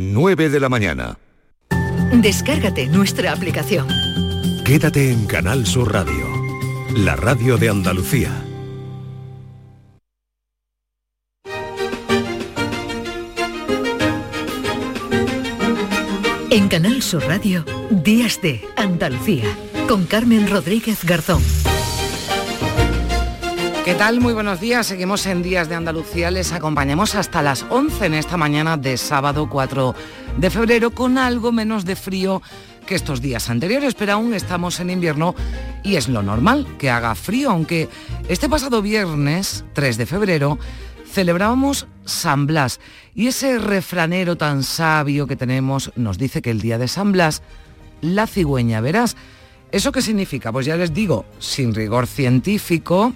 9 de la mañana. Descárgate nuestra aplicación. Quédate en Canal Sur Radio, la radio de Andalucía. En Canal Sur Radio, Días de Andalucía, con Carmen Rodríguez Garzón. ¿Qué tal? Muy buenos días. Seguimos en Días de Andalucía. Les acompañamos hasta las 11 en esta mañana de sábado 4 de febrero con algo menos de frío que estos días anteriores, pero aún estamos en invierno y es lo normal que haga frío, aunque este pasado viernes 3 de febrero celebrábamos San Blas y ese refranero tan sabio que tenemos nos dice que el día de San Blas, la cigüeña verás. ¿Eso qué significa? Pues ya les digo, sin rigor científico,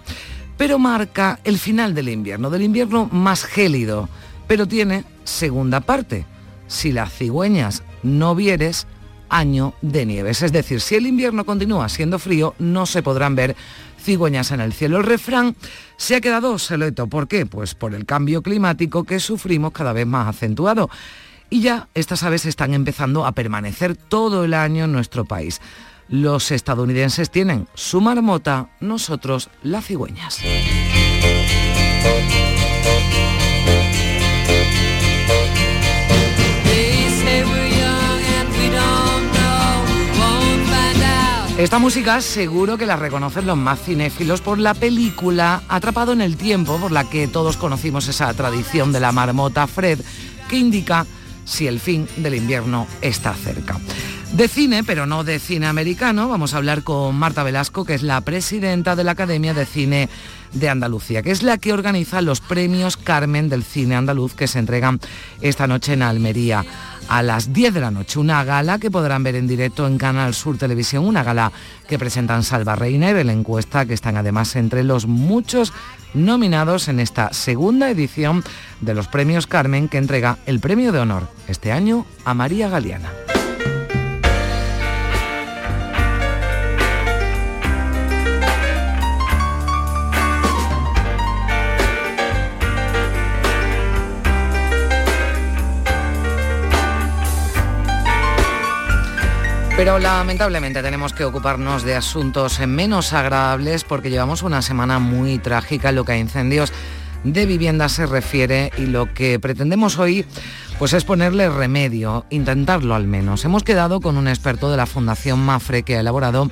pero marca el final del invierno, del invierno más gélido, pero tiene segunda parte. Si las cigüeñas no vieres, año de nieves. Es decir, si el invierno continúa siendo frío, no se podrán ver cigüeñas en el cielo. El refrán se ha quedado obsoleto. ¿Por qué? Pues por el cambio climático que sufrimos cada vez más acentuado. Y ya estas aves están empezando a permanecer todo el año en nuestro país. Los estadounidenses tienen su marmota, nosotros las cigüeñas. Esta música seguro que la reconocen los más cinéfilos por la película Atrapado en el Tiempo, por la que todos conocimos esa tradición de la marmota Fred, que indica si el fin del invierno está cerca. De cine, pero no de cine americano, vamos a hablar con Marta Velasco, que es la presidenta de la Academia de Cine de Andalucía, que es la que organiza los premios Carmen del Cine Andaluz que se entregan esta noche en Almería a las 10 de la noche. Una gala que podrán ver en directo en Canal Sur Televisión, una gala que presentan Salva Reiner en la encuesta, que están además entre los muchos nominados en esta segunda edición de los premios Carmen que entrega el premio de honor este año a María Galeana. Pero lamentablemente tenemos que ocuparnos de asuntos menos agradables porque llevamos una semana muy trágica en lo que a incendios de vivienda se refiere y lo que pretendemos hoy pues es ponerle remedio, intentarlo al menos. Hemos quedado con un experto de la Fundación Mafre que ha elaborado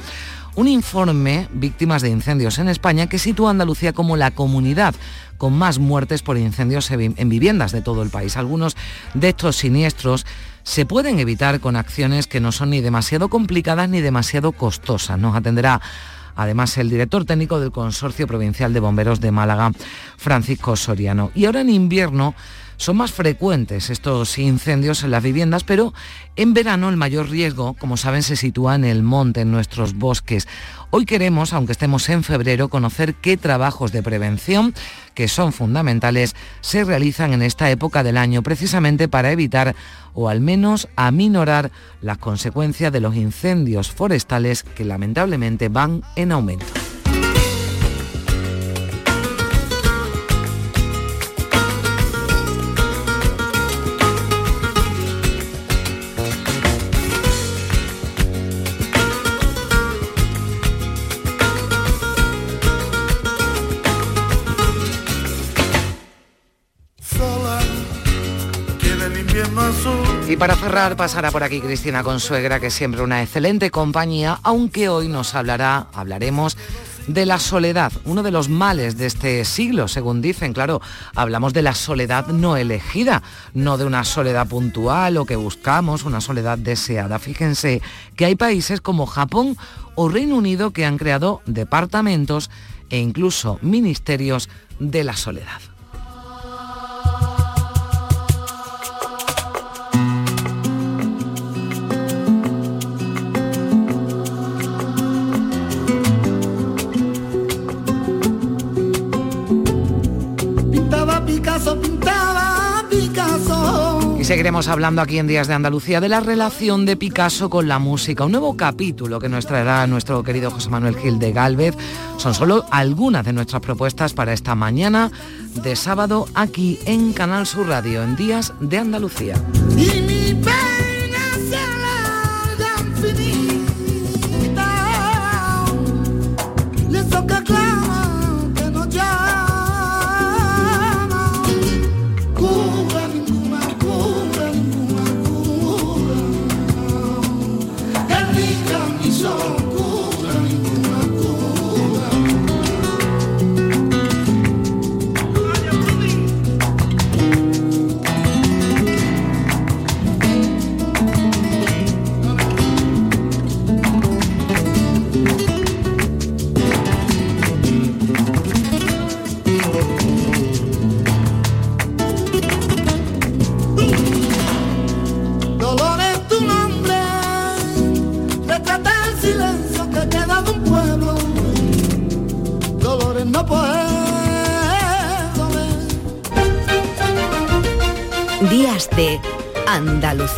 un informe víctimas de incendios en España que sitúa a Andalucía como la comunidad con más muertes por incendios en viviendas de todo el país. Algunos de estos siniestros se pueden evitar con acciones que no son ni demasiado complicadas ni demasiado costosas. Nos atenderá además el director técnico del Consorcio Provincial de Bomberos de Málaga, Francisco Soriano. Y ahora en invierno son más frecuentes estos incendios en las viviendas, pero en verano el mayor riesgo, como saben, se sitúa en el monte, en nuestros bosques. Hoy queremos, aunque estemos en febrero, conocer qué trabajos de prevención, que son fundamentales, se realizan en esta época del año, precisamente para evitar o al menos aminorar las consecuencias de los incendios forestales que lamentablemente van en aumento. Para cerrar pasará por aquí Cristina Consuegra, que es siempre una excelente compañía, aunque hoy nos hablará, hablaremos de la soledad, uno de los males de este siglo, según dicen. Claro, hablamos de la soledad no elegida, no de una soledad puntual o que buscamos, una soledad deseada. Fíjense que hay países como Japón o Reino Unido que han creado departamentos e incluso ministerios de la soledad. Seguiremos hablando aquí en Días de Andalucía de la relación de Picasso con la música, un nuevo capítulo que nos traerá nuestro querido José Manuel Gil de Galvez. Son solo algunas de nuestras propuestas para esta mañana de sábado aquí en Canal Sur Radio, en Días de Andalucía.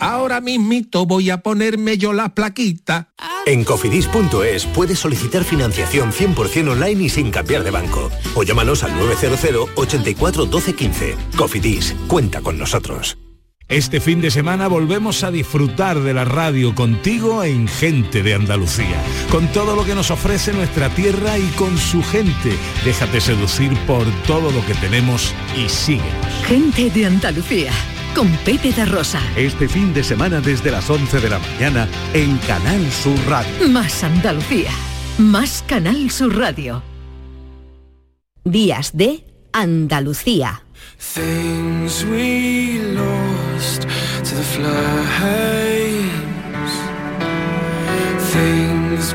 Ahora mismito voy a ponerme yo la plaquita. En cofidis.es puedes solicitar financiación 100% online y sin cambiar de banco. O llámanos al 900 84 12 15. Cofidis, cuenta con nosotros. Este fin de semana volvemos a disfrutar de la radio contigo en Gente de Andalucía, con todo lo que nos ofrece nuestra tierra y con su gente. Déjate seducir por todo lo que tenemos y síguenos. Gente de Andalucía con Pepe de Rosa. Este fin de semana desde las 11 de la mañana en Canal Sur Radio. Más Andalucía, más Canal Sur Radio. Días de Andalucía. Things we lost to the flames. Things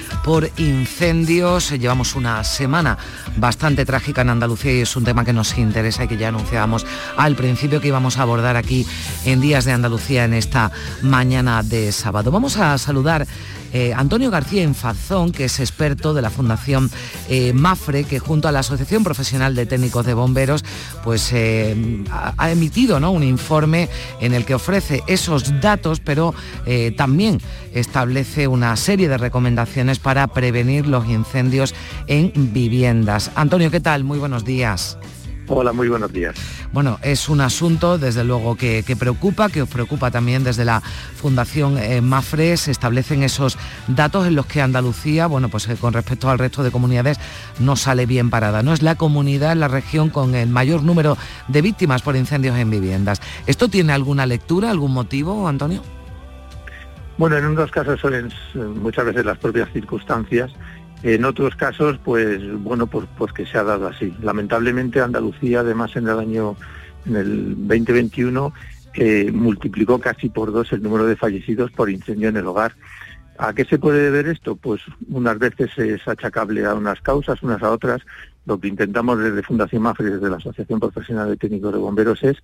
por incendios. Llevamos una semana bastante trágica en Andalucía y es un tema que nos interesa y que ya anunciábamos al principio que íbamos a abordar aquí en Días de Andalucía en esta mañana de sábado. Vamos a saludar eh, Antonio García Infazón, que es experto de la Fundación eh, MAFRE, que junto a la Asociación Profesional de Técnicos de Bomberos, pues eh, ha, emitido un informe en el que ofrece esos datos, pero también establece una serie de recomendaciones para prevenir los incendios en viviendas. Antonio, ¿qué tal? Muy buenos días. Hola, muy buenos días. Bueno, es un asunto desde luego que, preocupa, que os preocupa también desde la Fundación eh, Mafre. Se establecen esos datos en los que Andalucía, bueno, pues eh, con respecto al resto de comunidades, no sale bien parada. No es la comunidad, la región con el mayor número de víctimas por incendios en viviendas. ¿Esto tiene alguna lectura, algún motivo, Antonio? Bueno, en unos casos son muchas veces las propias circunstancias en otros casos, pues bueno, pues, pues que se ha dado así. Lamentablemente Andalucía, además en el año, en el 2021, eh, multiplicó casi por dos el número de fallecidos por incendio en el hogar. ¿A qué se puede deber esto? Pues unas veces es achacable a unas causas, unas a otras. Lo que intentamos desde Fundación Mafre, desde la Asociación Profesional de Técnicos de Bomberos, es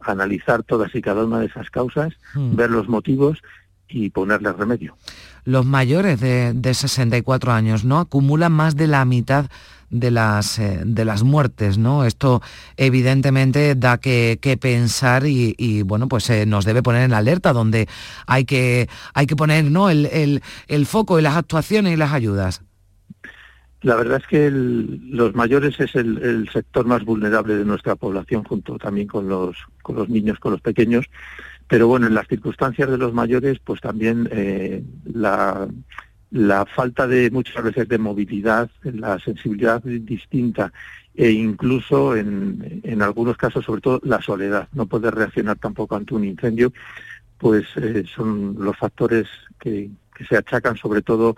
analizar todas y cada una de esas causas, hmm. ver los motivos y ponerle remedio los mayores de, 64 años, ¿no? Acumulan más de la mitad de las, eh, de las muertes, ¿no? Esto evidentemente da que, pensar y, bueno, pues eh, nos debe poner en alerta donde hay que, hay que poner ¿no? el, foco y las actuaciones y las ayudas. La verdad es que los mayores es el, sector más vulnerable de nuestra población, junto también con los, con los niños, con los pequeños. Pero bueno, en las circunstancias de los mayores, pues también eh, la, falta de muchas veces de movilidad, la sensibilidad distinta e incluso en, en algunos casos, sobre todo, la soledad, no poder reaccionar tampoco ante un incendio, pues eh, son los factores que, que se achacan sobre todo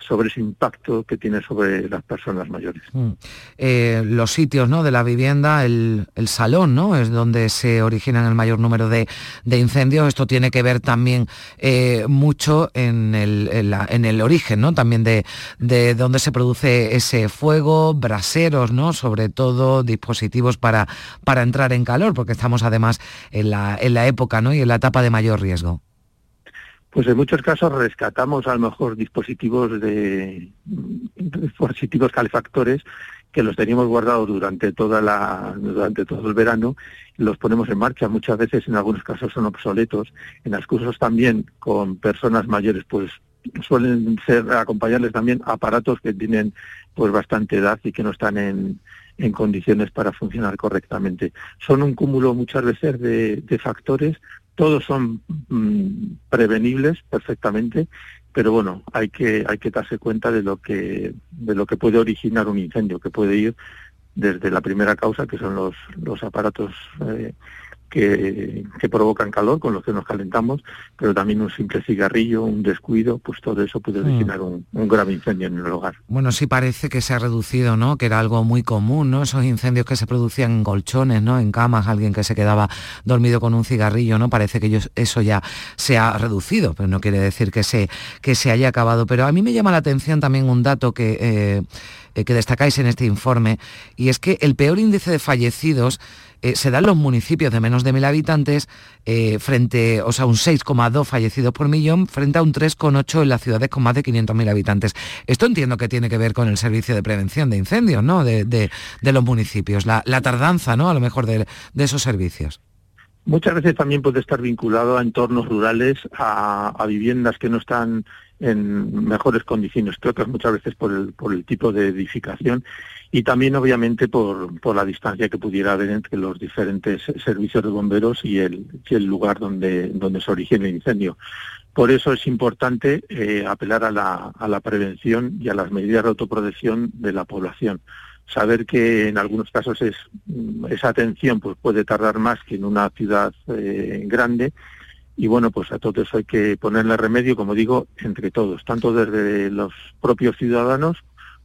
sobre ese impacto que tiene sobre las personas mayores. Mm. Eh, los sitios ¿no? de la vivienda, el, salón, ¿no? Es donde se originan el mayor número de, incendios. Esto tiene que ver también eh, mucho en el, en, el, origen, ¿no? También de, de donde se produce ese fuego, braseros, ¿no? Sobre todo dispositivos para, para entrar en calor, porque estamos además en la, en la época ¿no? y en la etapa de mayor riesgo. Pues en muchos casos rescatamos a lo mejor dispositivos de dispositivos calefactores que los teníamos guardados durante toda la durante todo el verano los ponemos en marcha muchas veces en algunos casos son obsoletos en los cursos también con personas mayores pues suelen ser acompañarles también aparatos que tienen pues bastante edad y que no están en, en condiciones para funcionar correctamente. Son un cúmulo muchas veces de, de factores todos son mm, prevenibles perfectamente, pero bueno, hay que hay que darse cuenta de lo que de lo que puede originar un incendio, que puede ir desde la primera causa, que son los los aparatos eh, que, provocan calor, con los que nos calentamos, pero también un simple cigarrillo, un descuido, pues todo eso puede hmm. originar un, grave incendio en el hogar. Bueno, sí parece que se ha reducido, ¿no? Que era algo muy común, ¿no? Esos incendios que se producían en colchones, ¿no? En camas, alguien que se quedaba dormido con un cigarrillo, ¿no? Parece que eso ya se ha reducido, pero no quiere decir que se, que se haya acabado. Pero a mí me llama la atención también un dato que... Eh, eh, que destacáis en este informe, y es que el peor índice de fallecidos eh, se da en los municipios de menos de mil habitantes, eh, frente, o sea, un 6,2 fallecidos por millón, frente a un 3,8 en las ciudades con más de 500.000 habitantes. Esto entiendo que tiene que ver con el servicio de prevención de incendios, ¿no? De, los municipios, la, tardanza, ¿no? A lo mejor de, esos servicios. Muchas veces también puede estar vinculado a entornos rurales, a viviendas que no están en mejores condiciones, creo que muchas veces por el, por el tipo de edificación y también obviamente por, por la distancia que pudiera haber entre los diferentes servicios de bomberos y el, el lugar donde, donde se origina el incendio. Por eso es importante eh, apelar a la, a la prevención y a las medidas de autoprotección de la población. Saber que en algunos casos es, esa atención pues, puede tardar más que en una ciudad eh, grande y bueno, pues a todo eso hay que ponerle remedio, como digo, entre todos, tanto desde los propios ciudadanos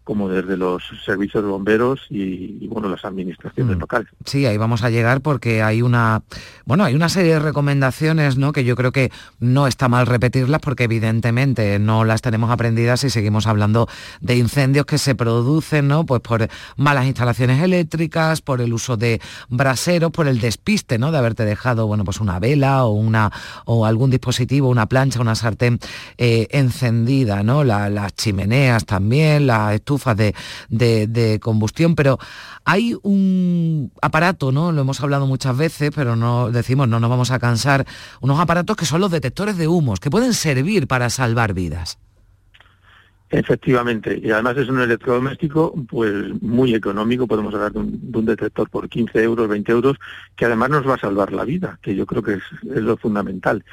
como desde los servicios de bomberos y, bueno las administraciones mm. locales. Sí, ahí vamos a llegar porque hay una bueno hay una serie de recomendaciones, ¿no? Que yo creo que no está mal repetirlas porque evidentemente no las tenemos aprendidas y seguimos hablando de incendios que se producen, ¿no? Pues por malas instalaciones eléctricas, por el uso de braseros, por el despiste, ¿no? De haberte dejado bueno pues una vela o una o algún dispositivo, una plancha, una sartén eh, encendida, ¿no? las chimeneas también, la de, combustión, pero hay un aparato, ¿no? Lo hemos hablado muchas veces, pero no decimos, no nos vamos a cansar, unos aparatos que son los detectores de humos, que pueden servir para salvar vidas. Efectivamente, y además es un electrodoméstico pues muy económico, podemos hablar de un, detector por 15 euros, 20 euros, que además nos va a salvar la vida, que yo creo que es, es lo fundamental.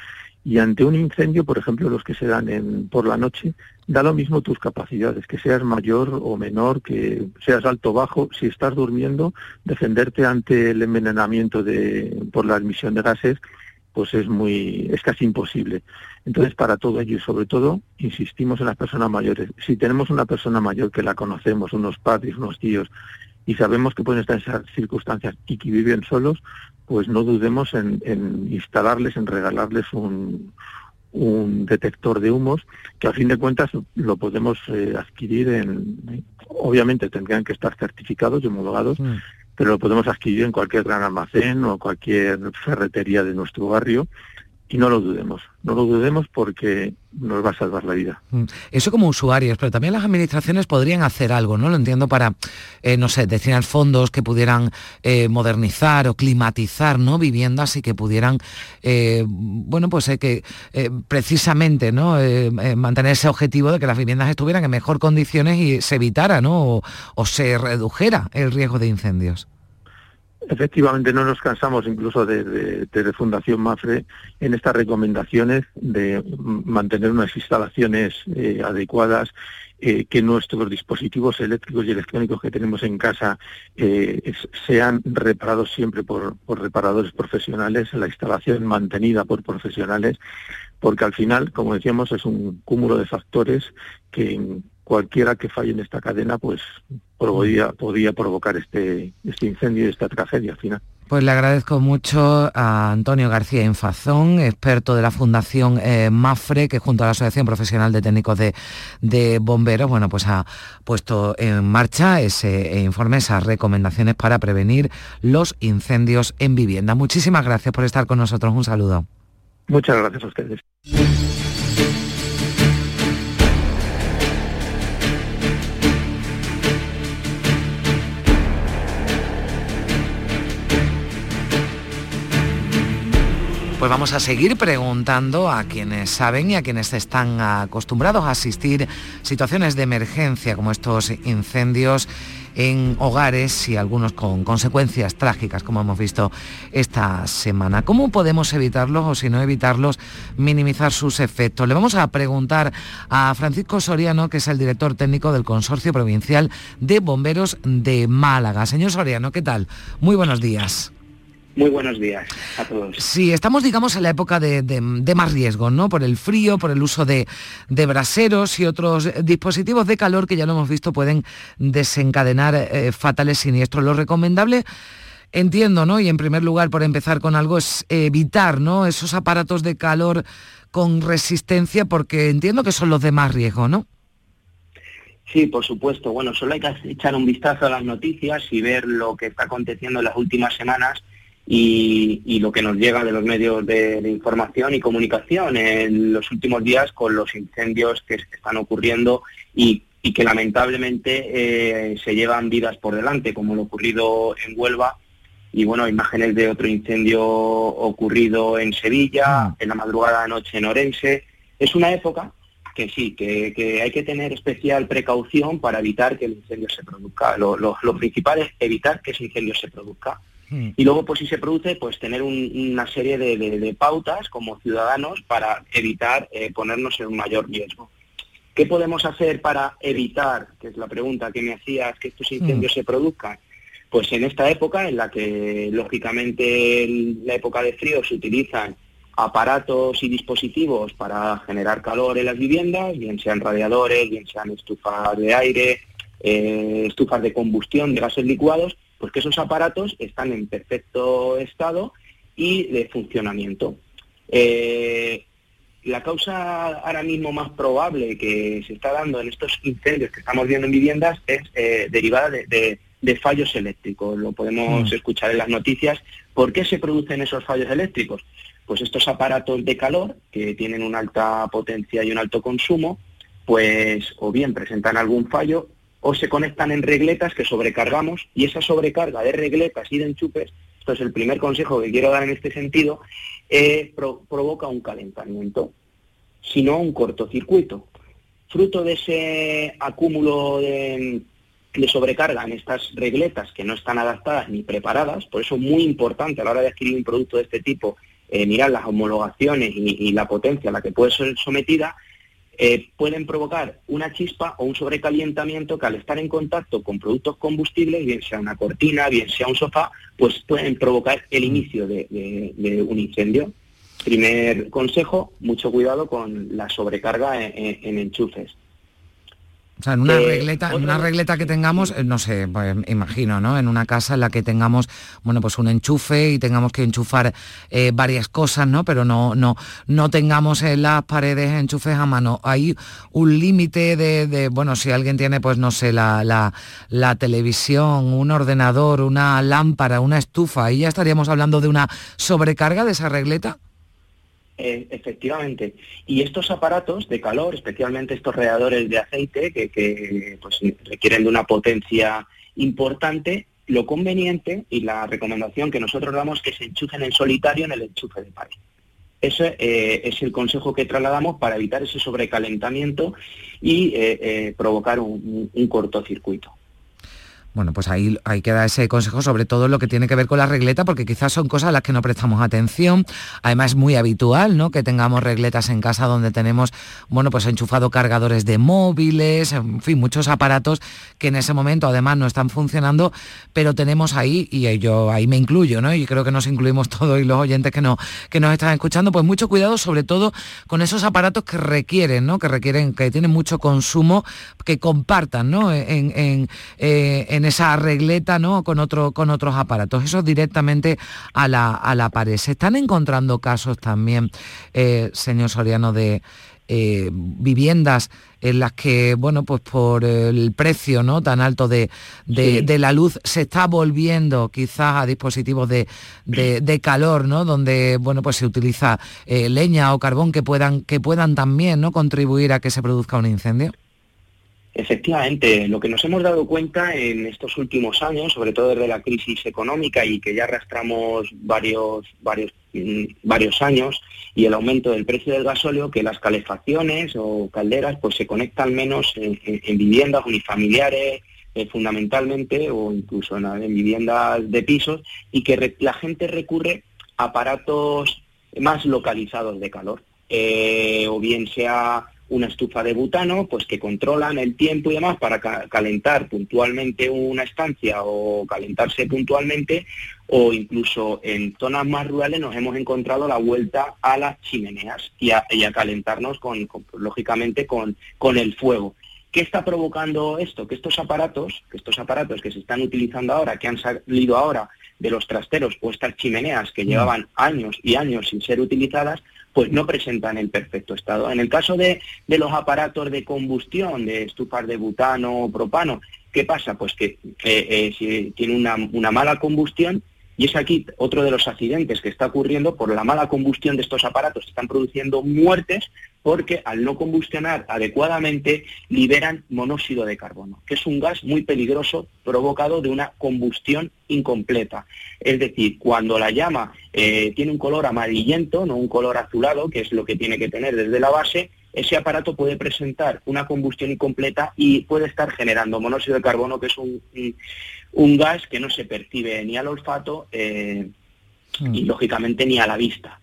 Y ante un incendio, por ejemplo, los que se dan en, por la noche, da lo mismo tus capacidades, que seas mayor o menor, que seas alto o bajo, si estás durmiendo, defenderte ante el envenenamiento de, por la emisión de gases, pues es muy, es casi imposible. Entonces, para todo ello y sobre todo, insistimos en las personas mayores. Si tenemos una persona mayor que la conocemos, unos padres, unos tíos, y sabemos que pueden estar en esas circunstancias y que viven solos, pues no dudemos en, instalarles, en regalarles un, detector de humos que a fin de cuentas lo podemos eh, adquirir en obviamente tendrían que estar certificados y homologados mm. pero lo podemos adquirir en cualquier gran almacén o cualquier ferretería de nuestro barrio y no lo dudemos, no lo dudemos porque nos va a salvar la vida. Mm. Eso como usuarios, pero también las administraciones podrían hacer algo, ¿no? Lo entiendo para, eh, no sé, destinar fondos que pudieran eh, modernizar o climatizar, ¿no? Viviendas y que pudieran, eh, bueno, pues que precisamente, ¿no? mantener ese objetivo de que las viviendas estuvieran en mejor condiciones y se evitara, ¿no? o se redujera el riesgo de incendios. Efectivamente, no nos cansamos incluso de, Fundación Mafre en estas recomendaciones de mantener unas instalaciones eh, adecuadas, eh, que nuestros dispositivos eléctricos y electrónicos que tenemos en casa eh, sean reparados siempre por, por reparadores profesionales, la instalación mantenida por profesionales, porque al final, como decíamos, es un cúmulo de factores que cualquiera que falle en esta cadena pues podría, podría provocar este, este incendio y esta tragedia al final. Pues le agradezco mucho a Antonio García Infazón, experto de la Fundación eh, MAFRE, que junto a la Asociación Profesional de Técnicos de, Bomberos, bueno, pues ha puesto en marcha ese informe, esas recomendaciones para prevenir los incendios en vivienda. Muchísimas gracias por estar con nosotros. Un saludo. Muchas gracias a ustedes. Pues vamos a seguir preguntando a quienes saben y a quienes están acostumbrados a asistir situaciones de emergencia como estos incendios en hogares y algunos con consecuencias trágicas, como hemos visto esta semana. ¿Cómo podemos evitarlos o si no evitarlos, minimizar sus efectos? Le vamos a preguntar a Francisco Soriano, que es el director técnico del Consorcio Provincial de Bomberos de Málaga. Señor Soriano, ¿qué tal? Muy buenos días. Muy buenos días a todos. Sí, estamos, digamos, en la época de, más riesgo, ¿no? Por el frío, por el uso de, braseros y otros dispositivos de calor que ya lo hemos visto pueden desencadenar eh, fatales siniestros. Lo recomendable, entiendo, ¿no? Y en primer lugar, por empezar con algo, es evitar, ¿no? Esos aparatos de calor con resistencia, porque entiendo que son los de más riesgo, ¿no? Sí, por supuesto. Bueno, solo hay que echar un vistazo a las noticias y ver lo que está aconteciendo en las últimas semanas y, lo que nos llega de los medios de, información y comunicación en los últimos días con los incendios que, están ocurriendo y, que lamentablemente eh, se llevan vidas por delante, como lo ocurrido en Huelva y bueno, imágenes de otro incendio ocurrido en Sevilla, mm. en la madrugada de noche en Orense. Es una época que sí, que, hay que tener especial precaución para evitar que el incendio se produzca. Lo, lo principal es evitar que ese incendio se produzca. Hmm. Y luego, pues si se produce, pues tener una serie de, pautas como ciudadanos para evitar eh, ponernos en un mayor riesgo. ¿Qué podemos hacer para evitar, que es la pregunta que me hacías, que estos incendios hmm. se produzcan? Pues en esta época, en la que lógicamente en la época de frío se utilizan aparatos y dispositivos para generar calor en las viviendas, bien sean radiadores, bien sean estufas de aire, eh, estufas de combustión de gases licuados, pues que esos aparatos están en perfecto estado y de funcionamiento. Eh, la causa ahora mismo más probable que se está dando en estos incendios que estamos viendo en viviendas es eh, derivada de, fallos eléctricos. Lo podemos mm. escuchar en las noticias. ¿Por qué se producen esos fallos eléctricos? Pues estos aparatos de calor, que tienen una alta potencia y un alto consumo, pues o bien presentan algún fallo o se conectan en regletas que sobrecargamos y esa sobrecarga de regletas y de enchufes, esto es el primer consejo que quiero dar en este sentido, eh, provoca un calentamiento, sino un cortocircuito. Fruto de ese acúmulo de, sobrecarga en estas regletas que no están adaptadas ni preparadas, por eso es muy importante a la hora de adquirir un producto de este tipo eh, mirar las homologaciones y, y, la potencia a la que puede ser sometida eh, pueden provocar una chispa o un sobrecalentamiento que al estar en contacto con productos combustibles, bien sea una cortina, bien sea un sofá, pues pueden provocar el inicio de, un incendio. Primer consejo, mucho cuidado con la sobrecarga en enchufes. O sea, en una, eh, regleta, en una regleta que tengamos, eh, no sé, pues, imagino, ¿no? En una casa en la que tengamos, bueno, pues un enchufe y tengamos que enchufar eh, varias cosas, ¿no? Pero no, no, no tengamos en las paredes enchufes a mano. Hay un límite de, bueno, si alguien tiene, pues no sé, la, la, la, televisión, un ordenador, una lámpara, una estufa, ahí ya estaríamos hablando de una sobrecarga de esa regleta. Eh, efectivamente. Y estos aparatos de calor, especialmente estos radiadores de aceite, que, pues, requieren de una potencia importante, lo conveniente y la recomendación que nosotros damos es que se enchufen en solitario en el enchufe de pared. Ese eh, es el consejo que trasladamos para evitar ese sobrecalentamiento y eh, provocar un cortocircuito. Bueno, pues ahí, ahí queda ese consejo, sobre todo lo que tiene que ver con la regleta, porque quizás son cosas a las que no prestamos atención. Además es muy habitual, ¿no? Que tengamos regletas en casa donde tenemos, bueno, pues enchufado cargadores de móviles, en fin, muchos aparatos que en ese momento además no están funcionando, pero tenemos ahí, y yo ahí me incluyo, ¿no? Y creo que nos incluimos todos y los oyentes que, no, que nos están escuchando, pues mucho cuidado, sobre todo con esos aparatos que requieren, ¿no? Que requieren, que tienen mucho consumo, que compartan, ¿no? En, eh, en esa regleta ¿no? con, otro, con otros aparatos, eso directamente a la, a la pared. Se están encontrando casos también, eh, señor Soriano, de eh, viviendas en las que, bueno, pues por el precio ¿no? tan alto de, la luz se está volviendo quizás a dispositivos de, calor, ¿no? Donde, bueno, pues se utiliza eh, leña o carbón que puedan, que puedan también ¿no? contribuir a que se produzca un incendio. Efectivamente, lo que nos hemos dado cuenta en estos últimos años, sobre todo desde la crisis económica y que ya arrastramos varios, varios, mm, varios años, y el aumento del precio del gasóleo, que las calefacciones o calderas pues se conectan menos en, viviendas unifamiliares, eh, fundamentalmente, o incluso en, viviendas de pisos, y que la gente recurre a aparatos más localizados de calor, eh, o bien sea una estufa de butano, pues que controlan el tiempo y demás para calentar puntualmente una estancia o calentarse puntualmente, o incluso en zonas más rurales nos hemos encontrado la vuelta a las chimeneas y a, calentarnos con, lógicamente con, con el fuego. ¿Qué está provocando esto? Que estos aparatos, que estos aparatos que se están utilizando ahora, que han salido ahora de los trasteros o estas chimeneas que mm. llevaban años y años sin ser utilizadas, pues no presentan el perfecto estado. En el caso de, los aparatos de combustión, de estufas de butano o propano, ¿qué pasa? Pues que eh, si tiene una, una mala combustión, y es aquí otro de los accidentes que está ocurriendo por la mala combustión de estos aparatos. Están produciendo muertes porque al no combustionar adecuadamente liberan monóxido de carbono, que es un gas muy peligroso provocado de una combustión incompleta. Es decir, cuando la llama eh, tiene un color amarillento, no un color azulado, que es lo que tiene que tener desde la base, ese aparato puede presentar una combustión incompleta y puede estar generando monóxido de carbono, que es un, un, gas que no se percibe ni al olfato eh, mm. y lógicamente ni a la vista.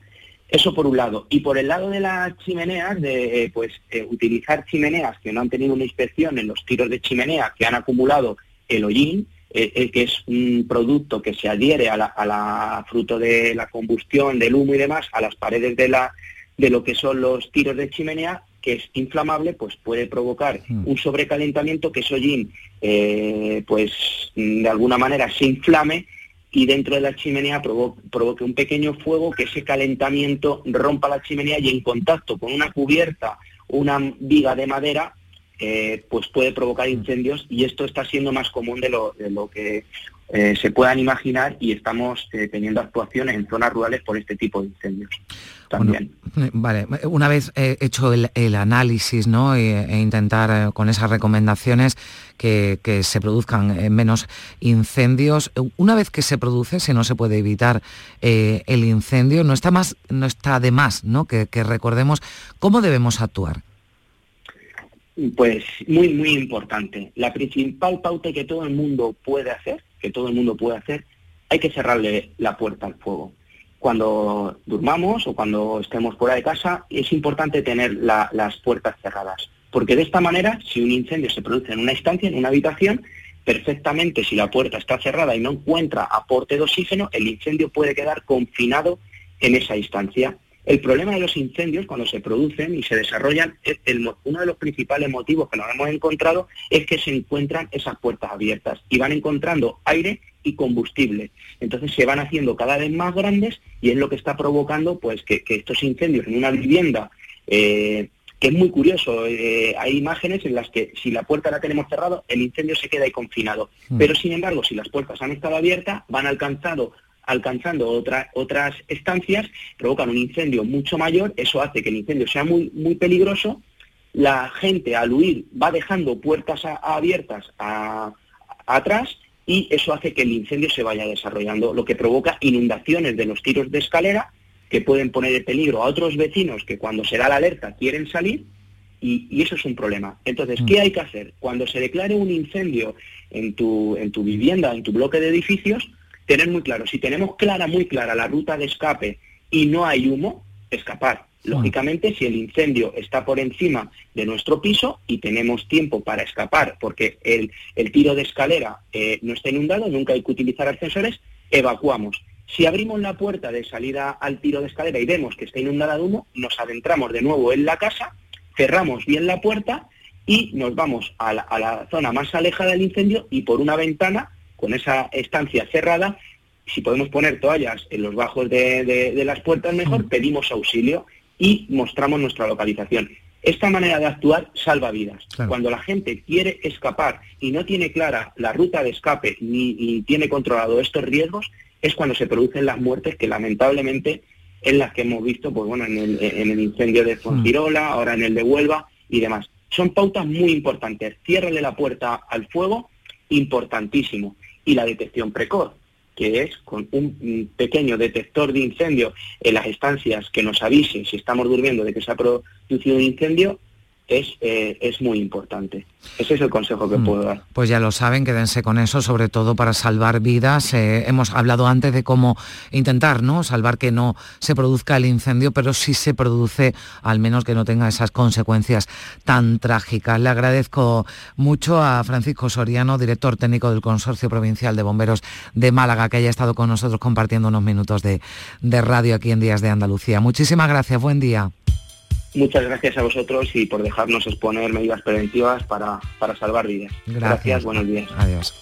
Eso por un lado. Y por el lado de las chimeneas, de eh, pues eh, utilizar chimeneas que no han tenido una inspección en los tiros de chimenea que han acumulado el hollín, que es un producto que se adhiere a la, a la, fruto de la combustión, del humo y demás, a las paredes de la, de lo que son los tiros de chimenea, que es inflamable, pues puede provocar hmm. un sobrecalentamiento que ese hollín, eh, pues de alguna manera se inflame y dentro de la chimenea provoque un pequeño fuego, que ese calentamiento rompa la chimenea y en contacto con una cubierta, una viga de madera, eh, pues puede provocar hmm. incendios y esto está siendo más común de lo, de lo que eh, se puedan imaginar y estamos teniendo actuaciones en zonas rurales por este tipo de incendios. Eh, vale, una vez eh, hecho el, análisis ¿no? e, e intentar eh, con esas recomendaciones que, se produzcan menos incendios, una vez que se produce, si no se puede evitar el incendio, no está, más, no está de más ¿no? Que, que recordemos cómo debemos actuar. Pues muy, muy importante. La principal pauta que todo el mundo puede hacer, que todo el mundo puede hacer, hay que cerrarle la puerta al fuego cuando durmamos o cuando estemos fuera de casa, es importante tener las puertas cerradas. Porque de esta manera, si un incendio se produce en una estancia, en una habitación, perfectamente, si la puerta está cerrada y no encuentra aporte de oxígeno, el incendio puede quedar confinado en esa instancia. El problema de los incendios, cuando se producen y se desarrollan, uno de los principales motivos que nos hemos encontrado es que se encuentran esas puertas abiertas y van encontrando aire y combustible. Entonces se van haciendo cada vez más grandes y es lo que está provocando pues que, estos incendios en una vivienda, eh, que es muy curioso, eh, hay imágenes en las que si la puerta la tenemos cerrada, el incendio se queda ahí confinado. Hmm. Pero sin embargo, si las puertas han estado abiertas, van alcanzado alcanzando otras estancias, provocan un incendio mucho mayor, eso hace que el incendio sea muy, muy peligroso, la gente al huir va dejando puertas abiertas atrás y eso hace que el incendio se vaya desarrollando, lo que provoca inundaciones de los tiros de escalera que pueden poner en peligro a otros vecinos que cuando se da la alerta quieren salir y, eso es un problema. Entonces, ¿qué mm. hay que hacer? Cuando se declare un incendio en tu, en tu vivienda, en tu bloque de edificios, tener muy claro, si tenemos clara, muy clara la ruta de escape y no hay humo, escapar. Lógicamente, si el incendio está por encima de nuestro piso y tenemos tiempo para escapar porque el, el tiro de escalera eh, no está inundado, nunca hay que utilizar ascensores, evacuamos. Si abrimos la puerta de salida al tiro de escalera y vemos que está inundada de humo, nos adentramos de nuevo en la casa cerramos bien la puerta y nos vamos a la, zona más alejada del incendio y por una ventana, con esa estancia cerrada, si podemos poner toallas en los bajos de, las puertas mejor, mm. pedimos auxilio y mostramos nuestra localización. Esta manera de actuar salva vidas. Cuando la gente quiere escapar y no tiene clara la ruta de escape ni, tiene controlado estos riesgos, es cuando se producen las muertes que lamentablemente en las que hemos visto, pues bueno, en el, incendio de Fontirola, ahora en el de Huelva y demás. Son pautas muy importantes. Ciérrale la puerta al fuego, importantísimo. Y la detección precoz, que es con un pequeño detector de incendio en las estancias que nos avise si estamos durmiendo de que se ha producido un incendio, es, eh, es muy importante. Ese es el consejo que mm. puedo dar. Pues ya lo saben, quédense con eso, sobre todo para salvar vidas. Eh, hemos hablado antes de cómo intentar ¿no? salvar que no se produzca el incendio, pero si se produce, al menos que no tenga esas consecuencias tan trágicas. Le agradezco mucho a Francisco Soriano, director técnico del Consorcio Provincial de Bomberos de Málaga, que haya estado con nosotros compartiendo unos minutos de, de radio aquí en Días de Andalucía. Muchísimas gracias, buen día. Muchas gracias a vosotros y por dejarnos exponer medidas preventivas para, para salvar vidas. gracias buenos días. Adiós.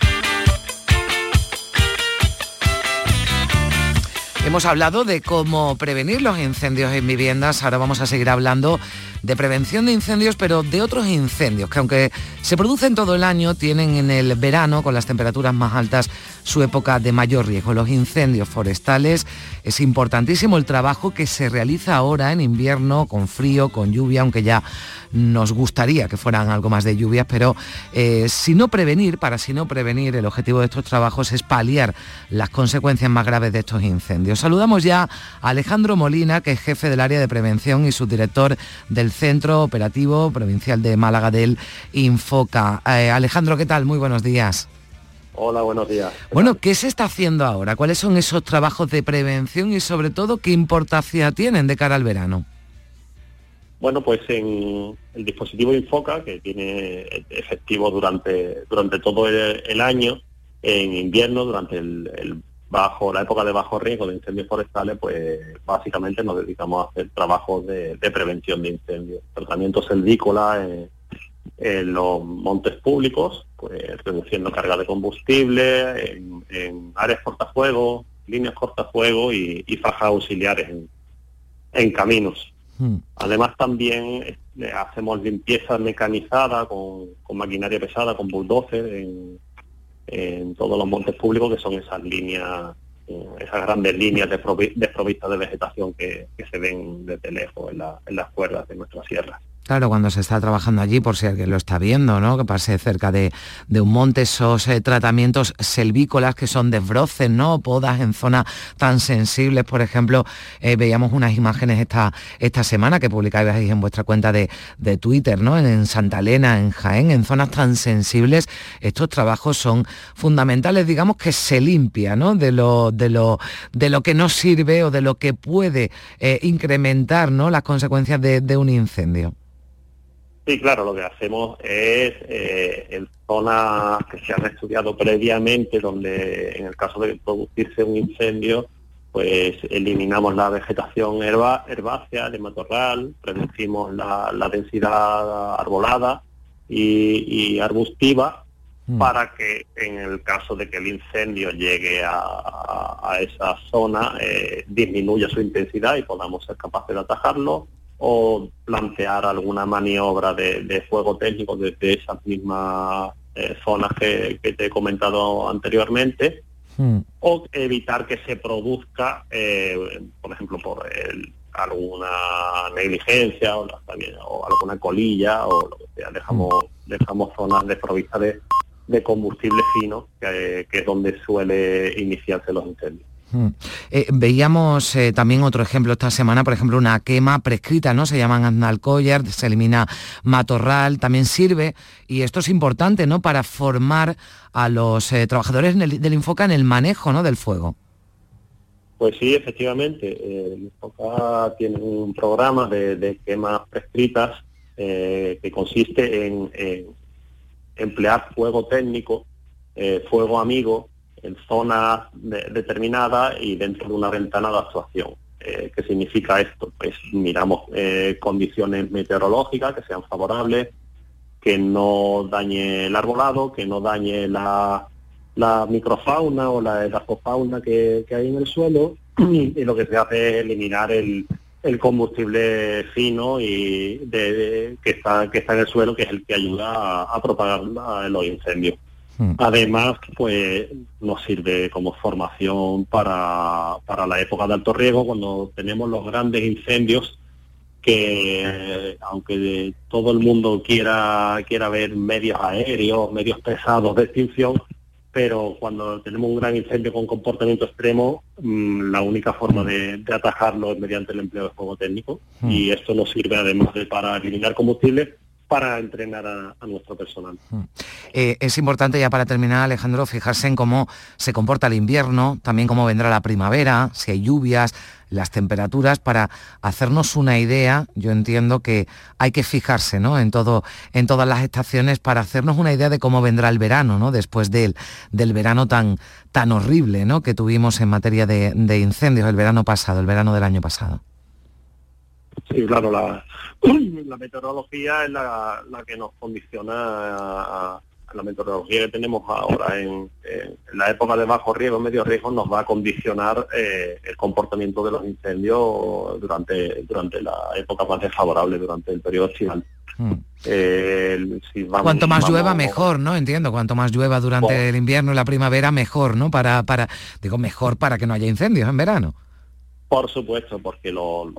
Hemos hablado de cómo prevenir los incendios en viviendas, ahora vamos a seguir hablando de prevención de incendios, pero de otros incendios que aunque se producen todo el año, tienen en el verano, con las temperaturas más altas, su época de mayor riesgo. Los incendios forestales es importantísimo el trabajo que se realiza ahora en invierno, con frío, con lluvia, aunque ya nos gustaría que fueran algo más de lluvias, pero eh, si no prevenir, para si no prevenir, el objetivo de estos trabajos es paliar las consecuencias más graves de estos incendios. Saludamos ya a Alejandro Molina, que es jefe del área de prevención y subdirector del Centro Operativo Provincial de Málaga del Infoca. Eh, Alejandro, ¿qué tal? Muy buenos días. Hola, buenos días. Bueno, ¿qué se está haciendo ahora? ¿Cuáles son esos trabajos de prevención y sobre todo qué importancia tienen de cara al verano? Bueno, pues en el dispositivo Infoca, que tiene efectivo durante, durante todo el, año, en invierno, durante el, bajo, la época de bajo riesgo de incendios forestales, pues básicamente nos dedicamos a hacer trabajos de, prevención de incendios, tratamiento selvícola en, los montes públicos, pues reduciendo carga de combustible, en, áreas cortafuegos, líneas cortafuegos y, y fajas auxiliares en caminos. Hmm. Además también eh, hacemos limpieza mecanizada con, maquinaria pesada, con bulldozer en, en, todos los montes públicos que son esas líneas, eh, esas grandes líneas desprovistas de vegetación que, se ven desde lejos en, en las cuerdas de nuestras sierras. Claro, cuando se está trabajando allí, por si alguien lo está viendo, ¿no? Que pase cerca de, un monte, esos eh, tratamientos selvícolas que son desbroces, ¿no? Podas en zonas tan sensibles. Por ejemplo, eh, veíamos unas imágenes esta, esta semana que publicáis en vuestra cuenta de, Twitter, ¿no? En, Santa Elena, en Jaén, en zonas tan sensibles. Estos trabajos son fundamentales, digamos, que se limpia, ¿no? De lo, de lo, de lo que no sirve o de lo que puede eh, incrementar, ¿no? Las consecuencias de un incendio. Sí, claro, lo que hacemos es eh, en zonas que se han estudiado previamente, donde en el caso de producirse un incendio, pues eliminamos la vegetación herba, herbácea, de matorral, reducimos la, densidad arbolada y, arbustiva mm. para que en el caso de que el incendio llegue a, esa zona eh, disminuya su intensidad y podamos ser capaces de atajarlo o plantear alguna maniobra de, fuego técnico desde esas mismas eh, zonas que, te he comentado anteriormente Hmm. o evitar que se produzca, eh, por ejemplo, por alguna negligencia o, o, alguna colilla o lo que sea. Dejamos, hmm. dejamos zonas desprovistas de, de combustible fino, que, es donde suele iniciarse los incendios. Hmm. Eh, veíamos eh, también otro ejemplo esta semana, por ejemplo, una quema prescrita, ¿no? Se llaman Annalcoyer, se elimina matorral, también sirve, y esto es importante, ¿no? Para formar a los eh, trabajadores del Infoca en el manejo, ¿no? Del fuego. Pues sí, efectivamente. el Infoca tiene un programa de, quemas prescritas que consiste en, emplear fuego técnico, fuego amigo, en zonas determinadas y dentro de una ventana de actuación. Eh, ¿Qué significa esto? Pues miramos eh, condiciones meteorológicas que sean favorables, que no dañe el arbolado, que no dañe la, microfauna o la edafofauna que, hay en el suelo y lo que se hace es eliminar el, combustible fino y de, que está que está en el suelo que es el que ayuda a propagar los incendios. Hmm. Además, pues nos sirve como formación para, para la época de alto riesgo, cuando tenemos los grandes incendios que aunque todo el mundo quiera quiera ver medios aéreos, medios pesados de extinción, pero cuando tenemos un gran incendio con comportamiento extremo, mm, la única forma de, atajarlo es mediante el empleo de fuego técnico. Y esto nos sirve además de para eliminar combustible, para entrenar a, nuestro personal. Hmm. Eh, es importante ya para terminar, Alejandro, fijarse en cómo se comporta el invierno, también cómo vendrá la primavera, si hay lluvias, las temperaturas, para hacernos una idea. Yo entiendo que hay que fijarse ¿no? en, todo, en todas las estaciones para hacernos una idea de cómo vendrá el verano, ¿no? después del, del verano tan, tan horrible ¿no? que tuvimos en materia de incendios el verano pasado, el verano del año pasado. Sí, claro, la, la meteorología es la, que nos condiciona a, la meteorología que tenemos ahora en, la época de bajo riesgo, medio riesgo, nos va a condicionar eh, el comportamiento de los incendios durante, durante la época más desfavorable, durante el periodo estival. Hmm. Eh, cuanto más llueva mejor, ¿no? Entiendo, cuanto más llueva durante el invierno y la primavera mejor, ¿no? Para, para, digo, mejor para que no haya incendios en verano. Por supuesto, porque los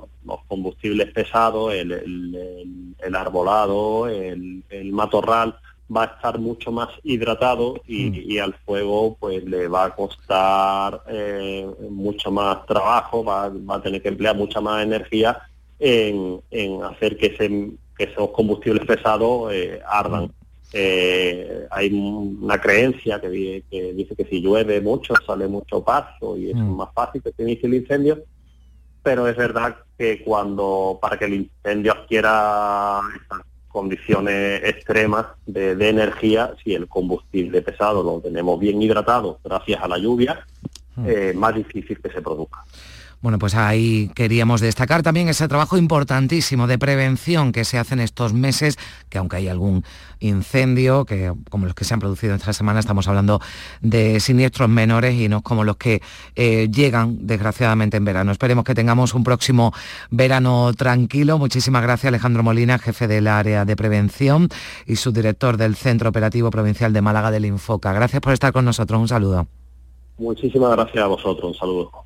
combustibles pesados, el, arbolado, el, matorral va a estar mucho más hidratado y, mm. al fuego pues le va a costar eh, mucho más trabajo, va, a tener que emplear mucha más energía en, hacer que, esos combustibles pesados eh, ardan. Mm. Eh, hay una creencia que, dice que si llueve mucho sale mucho paso y es mm. más fácil que se inicie el incendio pero es verdad que cuando para que el incendio adquiera estas condiciones extremas de, energía, si el combustible pesado lo tenemos bien hidratado gracias a la lluvia, mm. es más difícil que se produzca. Bueno, pues ahí queríamos destacar también ese trabajo importantísimo de prevención que se hace en estos meses, que aunque hay algún incendio, que como los que se han producido esta semana, estamos hablando de siniestros menores y no como los que eh, llegan desgraciadamente en verano. Esperemos que tengamos un próximo verano tranquilo. Muchísimas gracias Alejandro Molina, jefe del área de prevención y subdirector del Centro Operativo Provincial de Málaga del Infoca. Gracias por estar con nosotros. Un saludo. Muchísimas gracias a vosotros. Un saludo.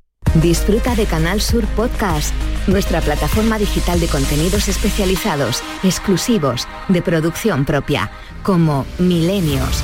Disfruta de Canal Sur Podcast, nuestra plataforma digital de contenidos especializados, exclusivos, de producción propia, como Milenios,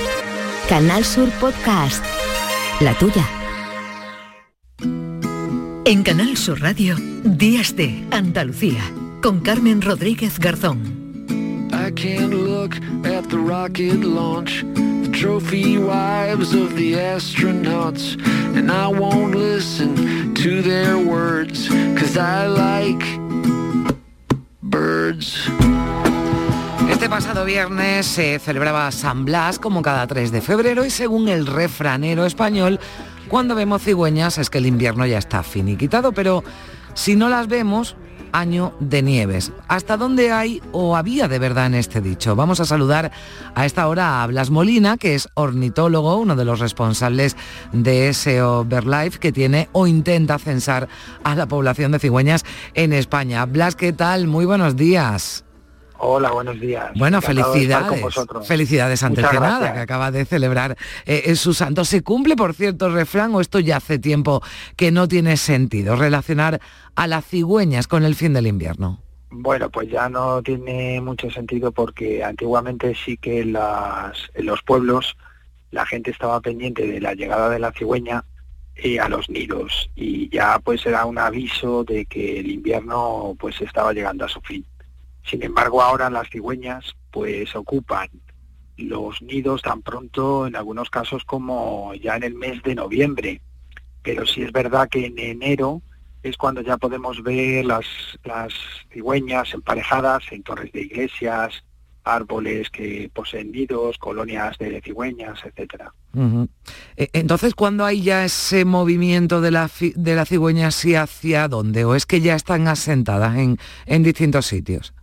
Canal Sur Podcast. La tuya. En Canal Sur Radio, Días de Andalucía, con Carmen Rodríguez Garzón. I can't look at the rocket launch, the trophy wives of the astronauts, and I won't listen to their words, cause I like birds. Este pasado viernes se celebraba San Blas como cada 3 de febrero y según el refranero español, cuando vemos cigüeñas es que el invierno ya está finiquitado, pero si no las vemos, año de nieves. ¿Hasta dónde hay o había de verdad en este dicho? Vamos a saludar a esta hora a Blas Molina, que es ornitólogo, uno de los responsables de ese Overlife que tiene o intenta censar a la población de cigüeñas en España. Blas, ¿qué tal? Muy buenos días. Hola, buenos días. Bueno, felicidades. Felicidades antes Muchas que nada, que acaba de celebrar eh, su santo. ¿Se cumple, por cierto, el refrán o esto ya hace tiempo que no tiene sentido relacionar a las cigüeñas con el fin del invierno? Bueno, pues ya no tiene mucho sentido porque antiguamente sí que las, en los pueblos la gente estaba pendiente de la llegada de la cigüeña eh, a los nidos y ya pues era un aviso de que el invierno pues estaba llegando a su fin. Sin embargo, ahora las cigüeñas pues ocupan los nidos tan pronto en algunos casos como ya en el mes de noviembre. Pero sí es verdad que en enero es cuando ya podemos ver las, las cigüeñas emparejadas en torres de iglesias, árboles que poseen nidos, colonias de cigüeñas, etcétera. Eh, Entonces, ¿cuándo hay ya ese movimiento de la, de la cigüeña así hacia dónde? ¿O es que ya están asentadas en, en distintos sitios?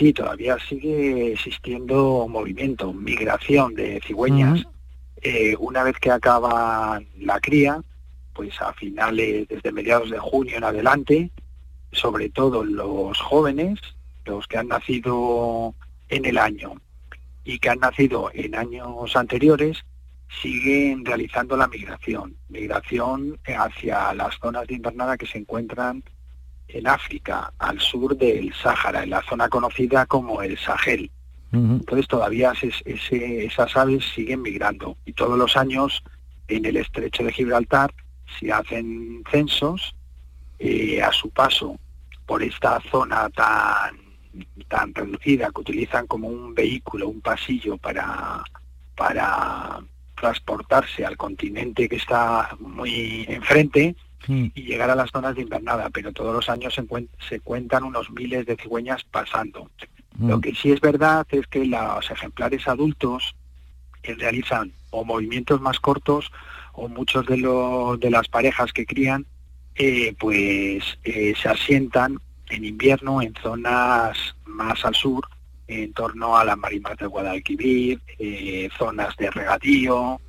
Sí, todavía sigue existiendo movimiento, migración de cigüeñas. Eh, una vez que acaba la cría, pues a finales, desde mediados de junio en adelante, sobre todo los jóvenes, los que han nacido en el año y que han nacido en años anteriores, siguen realizando la migración, migración hacia las zonas de invernada que se encuentran en África, al sur del Sáhara, en la zona conocida como el Sahel. Entonces todavía es- ese- esas aves siguen migrando y todos los años en el estrecho de Gibraltar se hacen censos eh, a su paso por esta zona tan, tan reducida que utilizan como un vehículo, un pasillo para, para transportarse al continente que está muy enfrente y llegar a las zonas de invernada, pero todos los años se, cuentan unos miles de cigüeñas pasando. Lo que sí es verdad es que los ejemplares adultos eh, realizan o movimientos más cortos o muchos de, lo- de las parejas que crían eh, pues eh, se asientan en invierno en zonas más al sur, en torno a las marimas de Guadalquivir, eh, zonas de regadío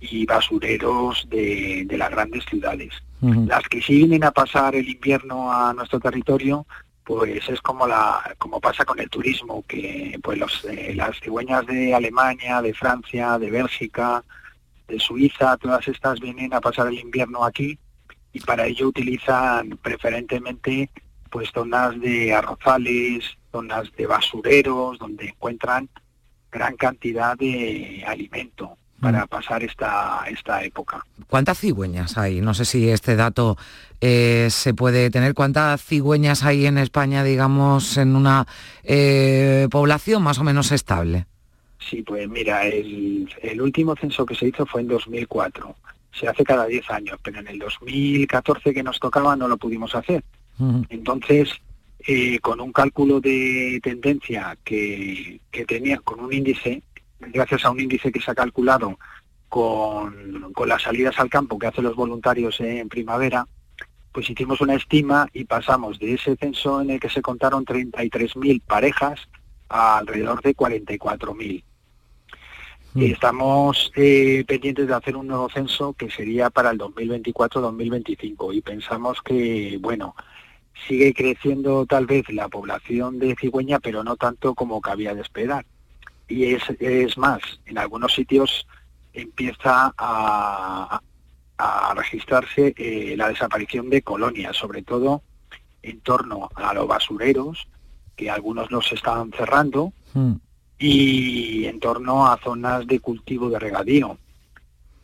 y basureros de, de las grandes ciudades. Las que sí vienen a pasar el invierno a nuestro territorio, pues es como la como pasa con el turismo, que pues los, eh, las cigüeñas de Alemania, de Francia, de Bélgica, de Suiza, todas estas vienen a pasar el invierno aquí y para ello utilizan preferentemente pues zonas de arrozales, zonas de basureros, donde encuentran gran cantidad de alimento para pasar esta, esta época. ¿Cuántas cigüeñas hay? No sé si este dato eh, se puede tener. ¿Cuántas cigüeñas hay en España, digamos, en una eh, población más o menos estable? Sí, pues mira, el, el último censo que se hizo fue en 2004. Se hace cada 10 años, pero en el 2014 que nos tocaba no lo pudimos hacer. Entonces, eh, con un cálculo de tendencia que, que tenía, con un índice, gracias a un índice que se ha calculado con, con las salidas al campo que hacen los voluntarios en primavera, pues hicimos una estima y pasamos de ese censo en el que se contaron 33.000 parejas a alrededor de 44.000. Y Estamos eh, pendientes de hacer un nuevo censo que sería para el 2024-2025 y pensamos que, bueno, sigue creciendo tal vez la población de cigüeña, pero no tanto como cabía de esperar. Y es, es más, en algunos sitios empieza a, a registrarse eh, la desaparición de colonias, sobre todo en torno a los basureros, que algunos los estaban cerrando, Mm. y en torno a zonas de cultivo de regadío.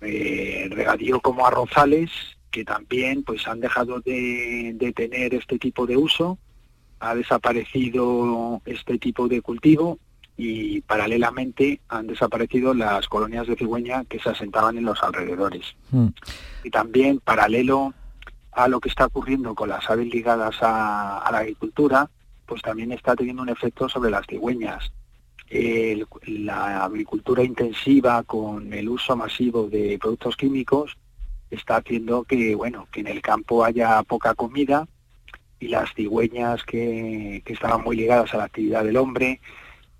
Eh, regadío como arrozales, que también pues han dejado de, de tener este tipo de uso, ha desaparecido este tipo de cultivo y paralelamente han desaparecido las colonias de cigüeña que se asentaban en los alrededores. Mm. Y también paralelo a lo que está ocurriendo con las aves ligadas a, a la agricultura, pues también está teniendo un efecto sobre las cigüeñas. El- la agricultura intensiva con el uso masivo de productos químicos está haciendo que, bueno, que en el campo haya poca comida y las cigüeñas que, que estaban muy ligadas a la actividad del hombre,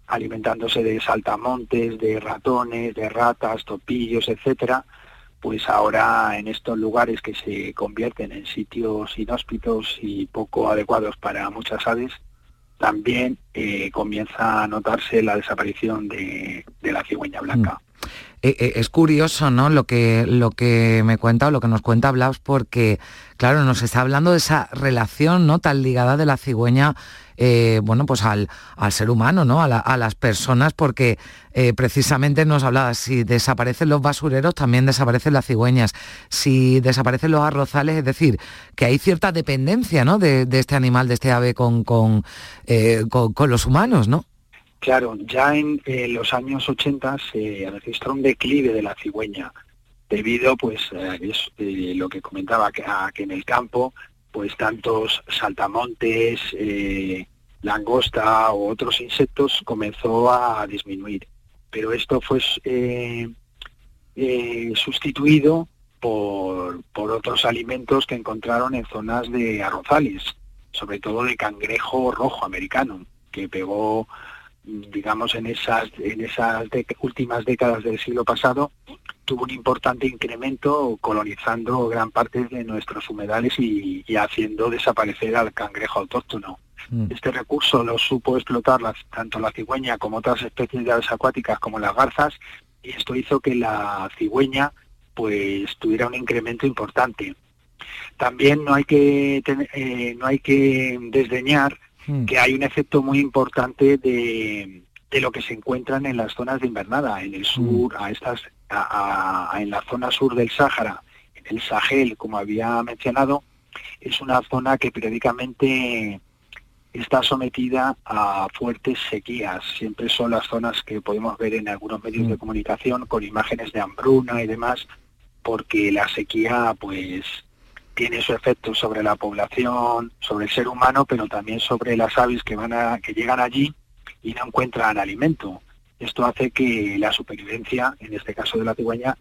alimentándose de saltamontes, de ratones, de ratas, topillos, etcétera, pues ahora en estos lugares que se convierten en sitios inhóspitos y poco adecuados para muchas aves, también eh, comienza a notarse la desaparición de, de la cigüeña blanca. Eh, eh, es curioso, ¿no? Lo que, lo que me cuenta o lo que nos cuenta Blas, porque, claro, nos está hablando de esa relación, ¿no? Tan ligada de la cigüeña, eh, bueno, pues al, al ser humano, ¿no? A, la- a las personas, porque eh, precisamente nos hablaba, si desaparecen los basureros, también desaparecen las cigüeñas. Si desaparecen los arrozales, es decir, que hay cierta dependencia, ¿no? De, este animal, de este ave con, eh, con- con los humanos, ¿no? Claro, ya en los años 80 se registró un declive de la cigüeña debido pues a lo que comentaba que en el campo pues tantos saltamontes, eh, langosta u otros insectos comenzó a disminuir. Pero esto fue eh, eh, sustituido por, por otros alimentos que encontraron en zonas de arrozales, sobre todo de cangrejo rojo americano, que pegó digamos, en esas, en esas últimas décadas del siglo pasado, tuvo un importante incremento colonizando gran parte de nuestros humedales y, y haciendo desaparecer al cangrejo autóctono. Este recurso lo supo explotar las- tanto la cigüeña como otras especies de aves acuáticas como las garzas y esto hizo que la cigüeña pues tuviera un incremento importante. También no hay que eh, no hay que desdeñar que hay un efecto muy importante de, de lo que se encuentran en las zonas de invernada, en el sur, a estas, a- a- en la zona sur del Sáhara, en el Sahel, como había mencionado, es una zona que periódicamente está sometida a fuertes sequías. Siempre son las zonas que podemos ver en algunos medios de comunicación con imágenes de hambruna y demás, porque la sequía, pues, tiene su efecto sobre la población, sobre el ser humano, pero también sobre las aves que van a, que llegan allí y no encuentran alimento. Esto hace que la supervivencia, en este caso de la cigüeña,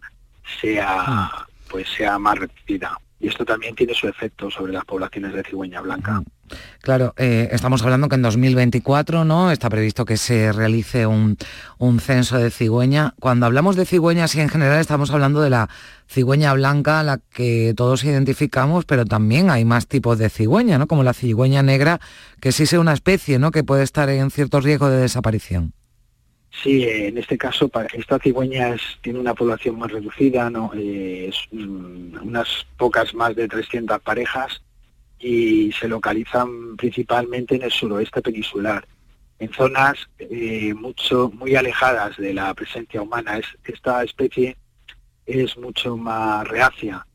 sea pues sea más reducida. Y esto también tiene su efecto sobre las poblaciones de cigüeña blanca. Claro, eh, estamos hablando que en 2024 ¿no? está previsto que se realice un, un censo de cigüeña. Cuando hablamos de cigüeñas y en general estamos hablando de la cigüeña blanca, la que todos identificamos, pero también hay más tipos de cigüeña, ¿no? como la cigüeña negra, que sí es una especie ¿no? que puede estar en cierto riesgo de desaparición. Sí, en este caso esta cigüeña es- tiene una población más reducida, ¿no? Eh, es, unas pocas más de 300 parejas y se localizan principalmente en el suroeste peninsular, en zonas eh, mucho muy alejadas de la presencia humana. Es, esta especie es mucho más reacia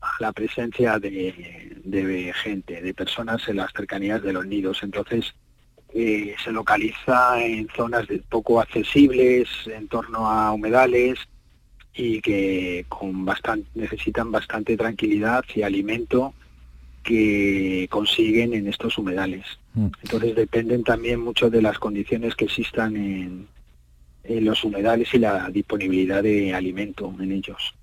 a la presencia de, gente, de personas en las cercanías de los nidos. Entonces, eh, se localiza en zonas poco accesibles, en torno a humedales y que con bastante, necesitan bastante tranquilidad y alimento que consiguen en estos humedales. Entonces dependen también mucho de las condiciones que existan en, en los humedales y la disponibilidad de alimento en ellos.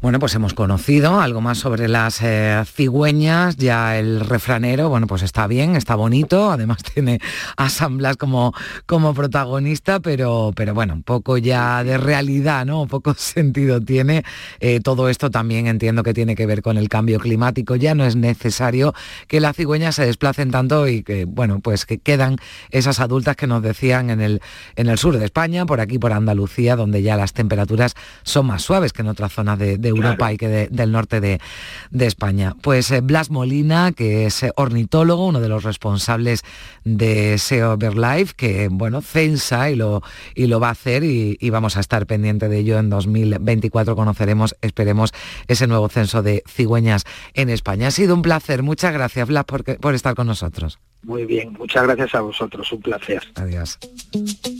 Bueno, pues hemos conocido algo más sobre las eh, cigüeñas, ya el refranero, bueno, pues está bien, está bonito, además tiene a como, como protagonista, pero, pero bueno, un poco ya de realidad, ¿no? Poco sentido tiene. Eh, todo esto también entiendo que tiene que ver con el cambio climático, ya no es necesario que las cigüeñas se desplacen tanto y que, bueno, pues que quedan esas adultas que nos decían en el, en el sur de España, por aquí, por Andalucía, donde ya las temperaturas son más suaves que en otras zonas de de Europa y que del norte de, España. Pues eh, Blas Molina, que es eh, ornitólogo, uno de los responsables de SEO Life, que bueno, censa y lo, y lo va a hacer y, vamos a estar pendiente de ello en 2024. Conoceremos, esperemos, ese nuevo censo de cigüeñas en España. Ha sido un placer. Muchas gracias, Blas, por, por estar con nosotros. Muy bien, muchas gracias a vosotros, un placer. Adiós.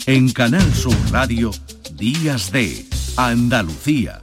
En Canal Sur Radio, Días de Andalucía,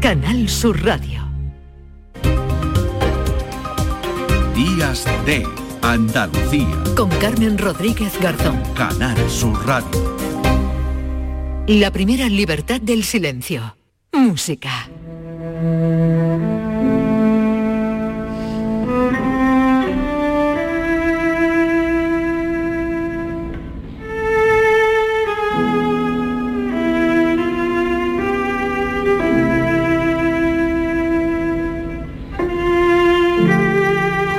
Canal Sur Radio. Días de Andalucía. Con Carmen Rodríguez Garzón. Canal Sur Radio. La primera libertad del silencio. Música.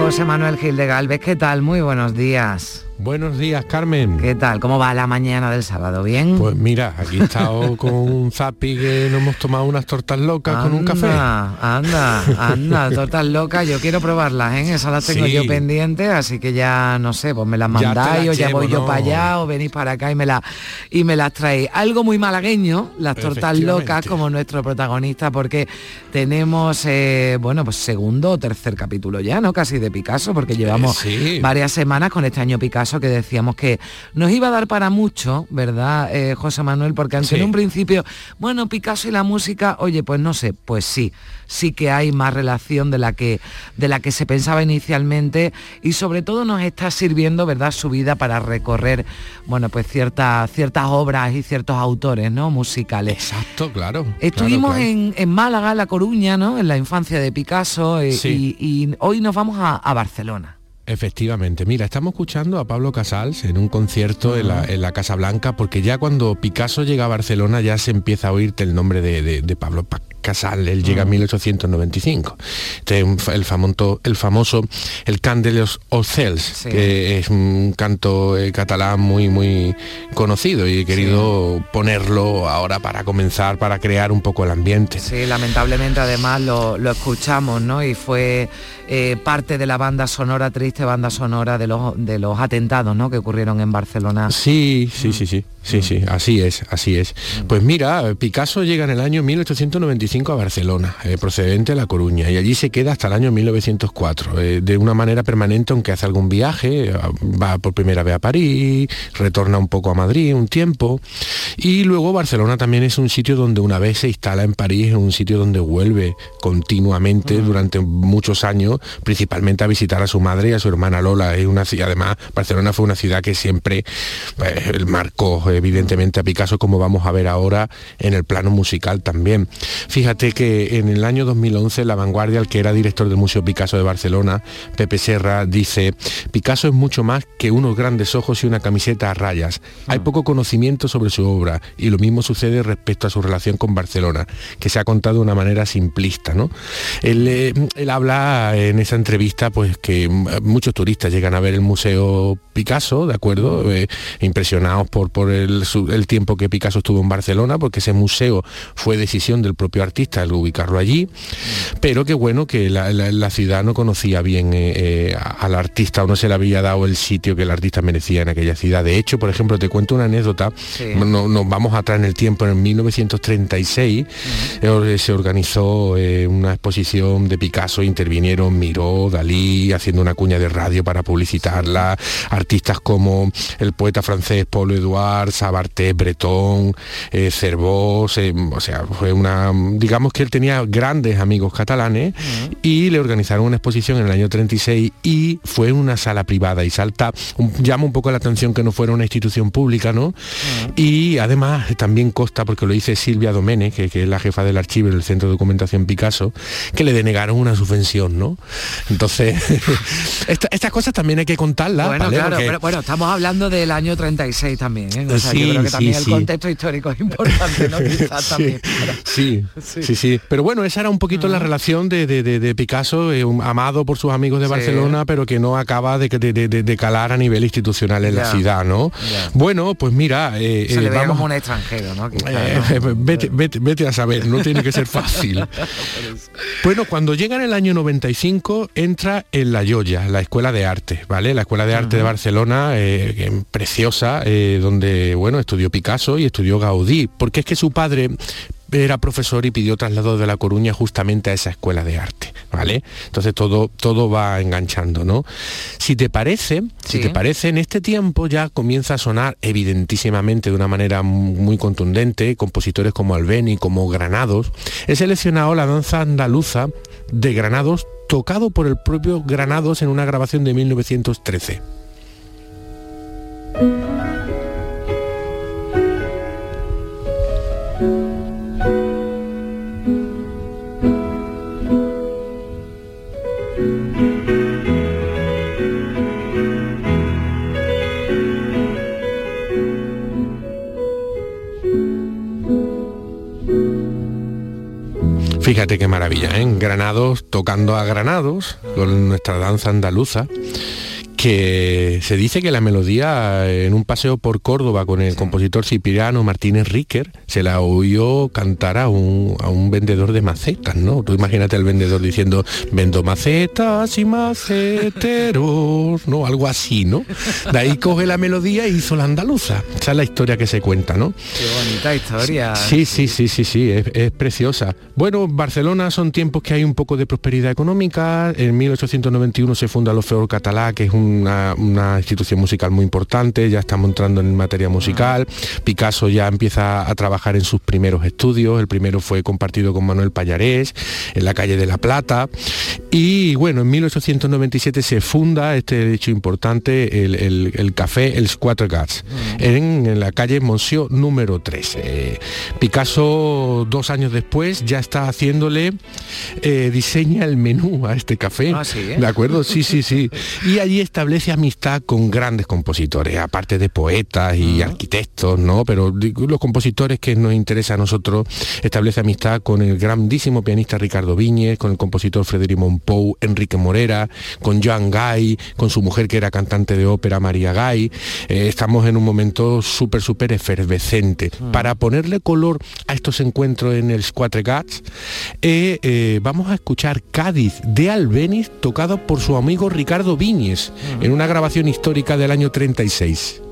José Manuel Gil de Galvez, ¿qué tal? Muy buenos días. Buenos días, Carmen. ¿Qué tal? ¿Cómo va la mañana del sábado? ¿Bien? Pues mira, aquí he estado con un zapi que nos hemos tomado unas tortas locas con un café. Anda, anda, tortas locas, yo quiero probarlas, ¿eh? Esas las tengo yo pendiente, así que ya no sé, pues me las mandáis o ya voy yo para allá o venís para acá y me, la, y me las traéis. Algo muy malagueño, las tortas locas como nuestro protagonista, porque tenemos, eh, bueno, pues segundo o tercer capítulo ya, ¿no? Casi de Picasso, porque llevamos varias semanas con este año Picasso que decíamos que nos iba a dar para mucho, ¿verdad, eh, José Manuel? Porque aunque en un principio, bueno, Picasso y la música, oye, pues no sé, pues sí, sí que hay más relación de la que, de la que se pensaba inicialmente y sobre todo nos está sirviendo, ¿verdad?, su vida para recorrer, bueno, pues ciertas, ciertas obras y ciertos autores, ¿no?, musicales. Exacto, claro. Estuvimos En, Málaga, La Coruña, ¿no?, en la infancia de Picasso eh, y, hoy nos vamos a Barcelona. Efectivamente, mira, estamos escuchando a Pablo Casals en un concierto en, la, Casa Blanca, porque ya cuando Picasso llega a Barcelona ya se empieza a oírte el nombre de, de, de Pablo Casal, él llega en 1895. Ah. Este el, famoso, el famoso El Can de los Ocels, que es un canto eh, catalán muy, muy conocido y he querido ponerlo ahora para comenzar, para crear un poco el ambiente. Sí, lamentablemente además lo, escuchamos, ¿no? Y fue eh, parte de la banda sonora, triste banda sonora de los, de los atentados, ¿no? Que ocurrieron en Barcelona. Sí, sí, sí, sí. Sí, sí, así es, así es. Pues mira, Picasso llega en el año 1895 a Barcelona, eh, procedente de La Coruña, y allí se queda hasta el año 1904, eh, de una manera permanente, aunque hace algún viaje, va por primera vez a París, retorna un poco a Madrid un tiempo, y luego Barcelona también es un sitio donde una vez se instala en París, es un sitio donde vuelve continuamente durante muchos años, principalmente a visitar a su madre y a su hermana Lola. Es una, además, Barcelona fue una ciudad que siempre pues, marcó evidentemente a Picasso como vamos a ver ahora en el plano musical también. Fíjate que en el año 2011 La Vanguardia, el que era director del Museo Picasso de Barcelona, Pepe Serra, dice, Picasso es mucho más que unos grandes ojos y una camiseta a rayas. Hay mm. poco conocimiento sobre su obra y lo mismo sucede respecto a su relación con Barcelona, que se ha contado de una manera simplista. ¿no? Él, eh, habla en esa entrevista pues que muchos turistas llegan a ver el Museo Picasso, ¿de acuerdo? Mm. Eh, impresionados por, por el el, tiempo que Picasso estuvo en Barcelona, porque ese museo fue decisión del propio artista el ubicarlo allí, pero que bueno que la, la- la ciudad no conocía bien eh, eh, al artista o no se le había dado el sitio que el artista merecía en aquella ciudad. De hecho, por ejemplo, te cuento una anécdota, no- nos vamos atrás en el tiempo, en 1936 eh, se organizó una exposición de Picasso, intervinieron Miró, Dalí, haciendo una cuña de radio para publicitarla, artistas como el poeta francés Paul Edouard, Sabarté, Breton, Cervós, o sea, fue una, digamos que él tenía grandes amigos catalanes y le organizaron una exposición en el año 36 y fue en una sala privada y salta, un- llama un poco la atención que no fuera una institución pública, ¿no? Y además también consta, porque lo dice Silvia Domene, que, que es la jefa del archivo del Centro de Documentación Picasso, que le denegaron una subvención, ¿no? Entonces, esta- estas cosas también hay que contarlas. Bueno, ¿vale? claro, Porque- pero bueno, estamos hablando del año 36 también, ¿eh? O sea, yo Sí, creo que también sí, el sí. contexto histórico es importante, ¿no? Quizás. Sí, sí, sí. Pero bueno, esa era un poquito la relación de, de- de- de Picasso, eh, un- amado por sus amigos de Sí. Barcelona, pero que no acaba de, de- de- de- de calar a nivel institucional en la ciudad, ¿no? Bueno, pues mira, eh, Se eh, le veía vamos- como un extranjero, ¿no? Eh, ¿no? vete, vete- vete a saber, no tiene que ser fácil. Bueno, cuando llega en el año 95 entra en La Joya, la Escuela de Arte, ¿vale? La Escuela de Arte de Barcelona, eh, es preciosa, eh, donde, bueno, estudió Picasso y estudió Gaudí, porque es que su padre era profesor y pidió traslado de La Coruña justamente a esa escuela de arte, ¿vale? Entonces todo, todo va enganchando, ¿no? Si te parece, si te parece, en este tiempo ya comienza a sonar evidentísimamente de una manera mu- muy contundente, compositores como Albeni, como Granados. He seleccionado la danza andaluza de Granados, tocado por el propio Granados en una grabación de 1913. Fíjate qué maravilla, ¿eh? Granados tocando a Granados, con nuestra danza andaluza, que se dice que la melodía eh, en un paseo por Córdoba con el compositor Cipriano Martínez Riquer se la oyó cantar a un, a un vendedor de macetas, ¿no? Tú imagínate al vendedor diciendo, vendo macetas y maceteros, ¿no? Algo así, ¿no? De ahí coge la melodía y hizo la andaluza. Esa es la historia que se cuenta, ¿no? Qué bonita historia. Sí, sí, sí, sí, sí, es, es preciosa. Bueno, Barcelona son tiempos que hay un poco de prosperidad económica. En 1891 se funda l'Orfeó Català, que es una, una institución musical muy importante. Ya estamos entrando en materia musical. Picasso ya empieza a trabajar en sus primeros estudios. El primero fue compartido con Manuel Payarés en la calle de La Plata. Y bueno, en 1897 se funda este hecho importante, el, el- el café Els Quatre Gats, en, en la calle Monsieur número 3. Eh, Picasso, dos años después, ya está haciéndole, eh, diseña el menú a este café. Ah, sí, ¿eh? ¿De acuerdo? Sí, sí, sí. Y allí establece amistad con grandes compositores, aparte de poetas y arquitectos, ¿no? Pero los compositores que nos interesa a nosotros, establece amistad con el grandísimo pianista Ricardo Viñez, con el compositor Frederic Monpou, Enrique Morera, con Joan Gay, con su mujer que era cantante de ópera María Gay. Eh, estamos en un momento súper, súper efervescente. Para ponerle color a estos encuentros en el Quatre Gats, eh, eh, vamos a escuchar Cádiz de Albeniz tocado por su amigo Ricardo Viñes en una grabación histórica del año 36.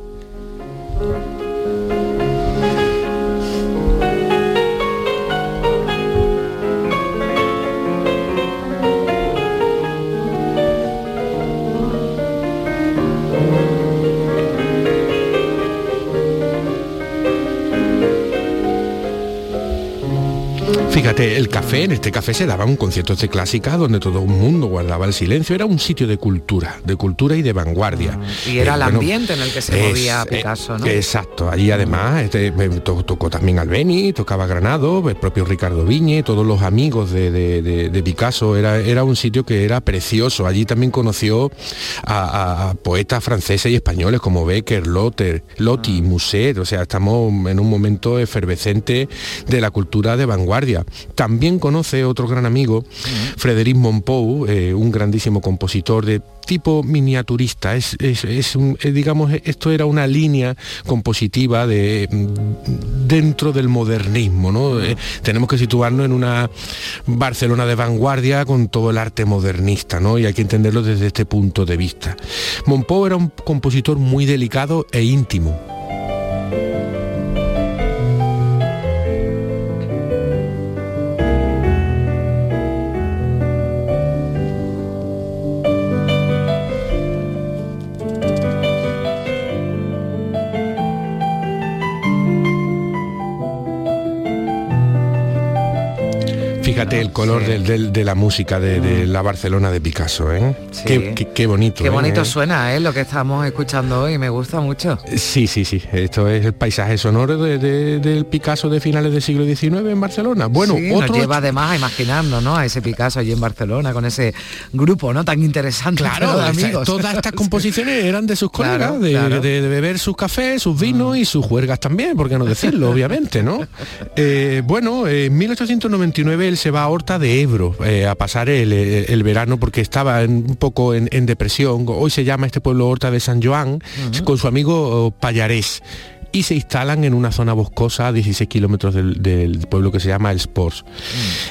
Fíjate, el café, en este café se daban conciertos de clásica donde todo el mundo guardaba el silencio. Era un sitio de cultura, de cultura y de vanguardia. Y era Eh, el bueno, ambiente en el que se es- movía eh, Picasso, ¿no? Exacto, allí además este, tocó también Albeni, tocaba Granado, el propio Ricardo Viñe, todos los amigos de, de- de- de Picasso, era, era un sitio que era precioso. Allí también conoció a, a- a poetas franceses y españoles como Becker, Lotter, Lotti, Musset, o sea, estamos en un momento efervescente de la cultura de vanguardia. También conoce otro gran amigo, Frédéric Monpou, eh, un grandísimo compositor de tipo miniaturista. Es, es- es un- eh, digamos, esto era una línea compositiva de mm, dentro del modernismo, ¿no? Eh, tenemos que situarnos en una Barcelona de vanguardia con todo el arte modernista, ¿no? Y hay que entenderlo desde este punto de vista. Monpou era un compositor muy delicado e íntimo. Fíjate el color del- del- de la música de, de la Barcelona de Picasso, ¿eh? Qué, qué- qué bonito. Qué ¿eh? bonito suena, ¿eh? Lo que estamos escuchando hoy, me gusta mucho. Sí, sí, sí. Esto es el paisaje sonoro de- de- del Picasso de finales del siglo XIX en Barcelona. Bueno, Sí, otro nos lleva además a imaginarnos, ¿no? A ese Picasso allí en Barcelona con ese grupo, ¿no? Tan interesante. Claro, de amigos. todas estas composiciones eran de sus colegas, de, claro. de- de beber sus cafés, sus vinos y sus juergas también, por qué no decirlo, obviamente, ¿no? Eh, bueno, en 1899 él se va a Horta de Ebro eh, a pasar el, el- el verano porque estaba en- un poco en, en depresión. Hoy se llama este pueblo Horta de San Joan, con su amigo oh, Payarés. Y se instalan en una zona boscosa a 16 kilómetros del, del pueblo que se llama El Sports.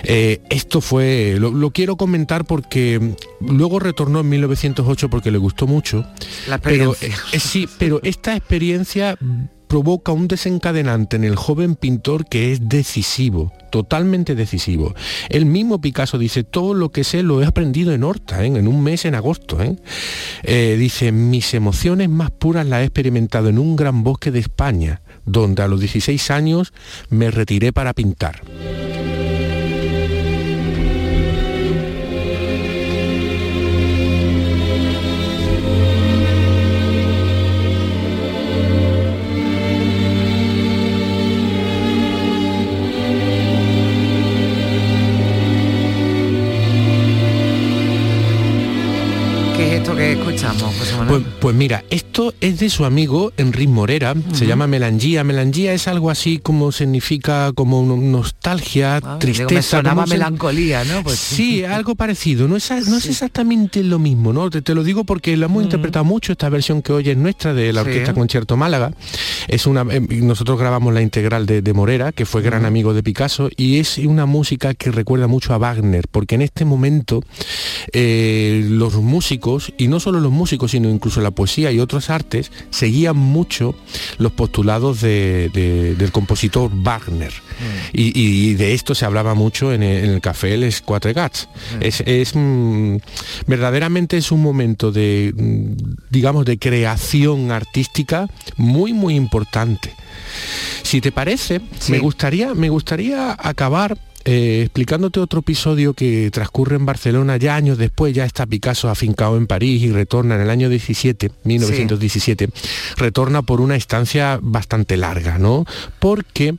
Eh, esto fue, lo, lo quiero comentar porque mm, luego retornó en 1908 porque le gustó mucho. La pero, eh, sí, pero esta experiencia provoca un desencadenante en el joven pintor que es decisivo, totalmente decisivo. El mismo Picasso dice, todo lo que sé lo he aprendido en Horta, ¿eh? en un mes en agosto. ¿eh? Eh, dice, mis emociones más puras las he experimentado en un gran bosque de España, donde a los 16 años me retiré para pintar. Que escuchamos, José Manuel? Pues, pues mira, esto es de su amigo Enrique Morera, se llama Melangía. Melangía es algo así como significa como no- nostalgia, Ah, tristeza. me sonaba melancolía, ¿no? Pues sí, algo parecido. No es, no es exactamente lo mismo, ¿no? Te, te lo digo porque lo hemos interpretado mucho, esta versión que hoy es nuestra de la Sí. Orquesta Concierto Málaga. Es una, eh, nosotros grabamos la integral de, de Morera, que fue gran amigo de Picasso, y es una música que recuerda mucho a Wagner, porque en este momento eh, los músicos, y no solo los músicos, sino incluso la poesía y otras artes, seguían mucho los postulados de- de- del compositor Wagner. Y, y de esto se hablaba mucho en el, en el café Les Quatre Gats. Es, es, mm, verdaderamente es un momento de, mm, digamos, de creación artística muy, muy importante. Si te parece, me gustaría, me gustaría acabar eh, explicándote otro episodio que transcurre en Barcelona ya años después, ya está Picasso afincado en París y retorna en el año 17, 1917, retorna por una estancia bastante larga, ¿no? Porque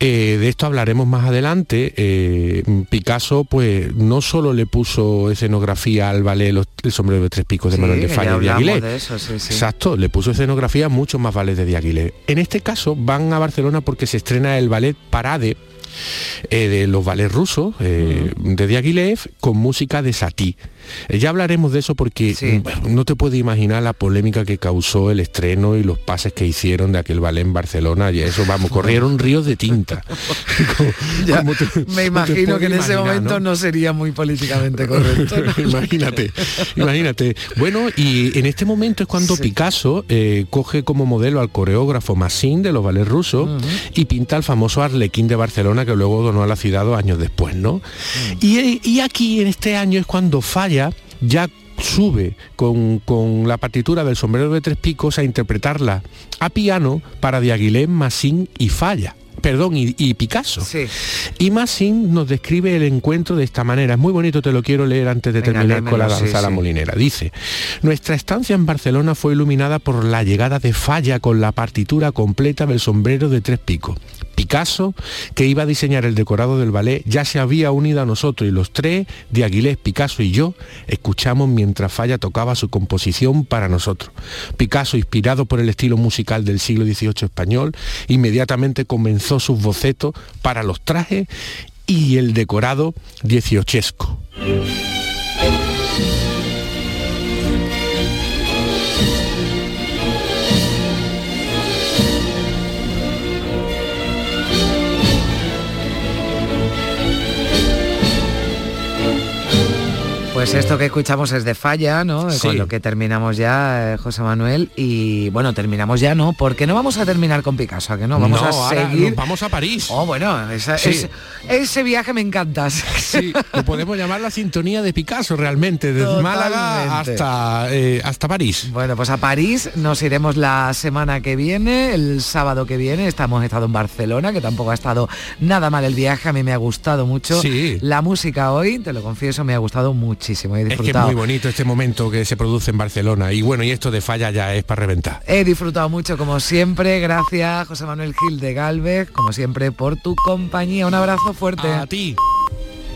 eh, de esto hablaremos más adelante. eh, Picasso, pues, no solo le puso escenografía al ballet Los- El sombrero de tres picos de Sí, Manuel de Falla y de Aguilé. de eso, sí, sí. Exacto, le puso escenografía mucho más ballet de Diaghilev. En este caso van a Barcelona porque se estrena el ballet Parade eh, de los ballets rusos eh, de Diaghilev con música de Satie. Eh, ya hablaremos de eso porque mm, no te puedes imaginar la polémica que causó el estreno y los pases que hicieron de aquel ballet en Barcelona y eso, vamos, corrieron ríos de tinta. Ya, Como te- me imagino que en ese momento ¿no? sería muy políticamente correcto. imagínate, imagínate. Bueno, y en este momento es cuando Picasso eh, coge como modelo al coreógrafo Massin de los ballets rusos y pinta el famoso Arlequín de Barcelona que luego donó a la ciudad dos años después, ¿no? y, y aquí en este año es cuando falla ya sube con, con la partitura del sombrero de tres picos a interpretarla a piano para Diaghilev, Massin y Falla. Perdón, y, y Picasso. Y Massin nos describe el encuentro de esta manera. Es muy bonito, te lo quiero leer antes de Venga, terminar con la sí, danza a la sí. molinera. Dice, nuestra estancia en Barcelona fue iluminada por la llegada de Falla con la partitura completa del sombrero de tres picos. Picasso, que iba a diseñar el decorado del ballet, ya se había unido a nosotros y los tres, de Aguilés, Picasso y yo, escuchamos mientras Falla tocaba su composición para nosotros. Picasso, inspirado por el estilo musical del siglo XVIII español, inmediatamente comenzó sus bocetos para los trajes y el decorado dieciochesco. Pues esto que escuchamos es de falla, ¿no? Sí. Con lo que terminamos ya, eh, José Manuel. Y bueno, terminamos ya, ¿no? Porque no vamos a terminar con Picasso, ¿a que no? Vamos No, a seguir. vamos a París. Oh, bueno, esa- Sí. es- ese viaje me encanta. Sí, lo podemos llamar la sintonía de Picasso realmente, desde Málaga Totalmente. hasta, eh, hasta París. Bueno, pues a París nos iremos la semana que viene, el sábado que viene. Estamos estado en Barcelona, que tampoco ha estado nada mal el viaje. A mí me ha gustado mucho. Sí. La música hoy, te lo confieso, me ha gustado muchísimo. He Es que es muy bonito este momento que se produce en Barcelona. Y bueno, y esto de falla ya es para reventar. He disfrutado mucho como siempre. Gracias, José Manuel Gil de Galvez, como siempre, por tu compañía. Un abrazo fuerte. A ti.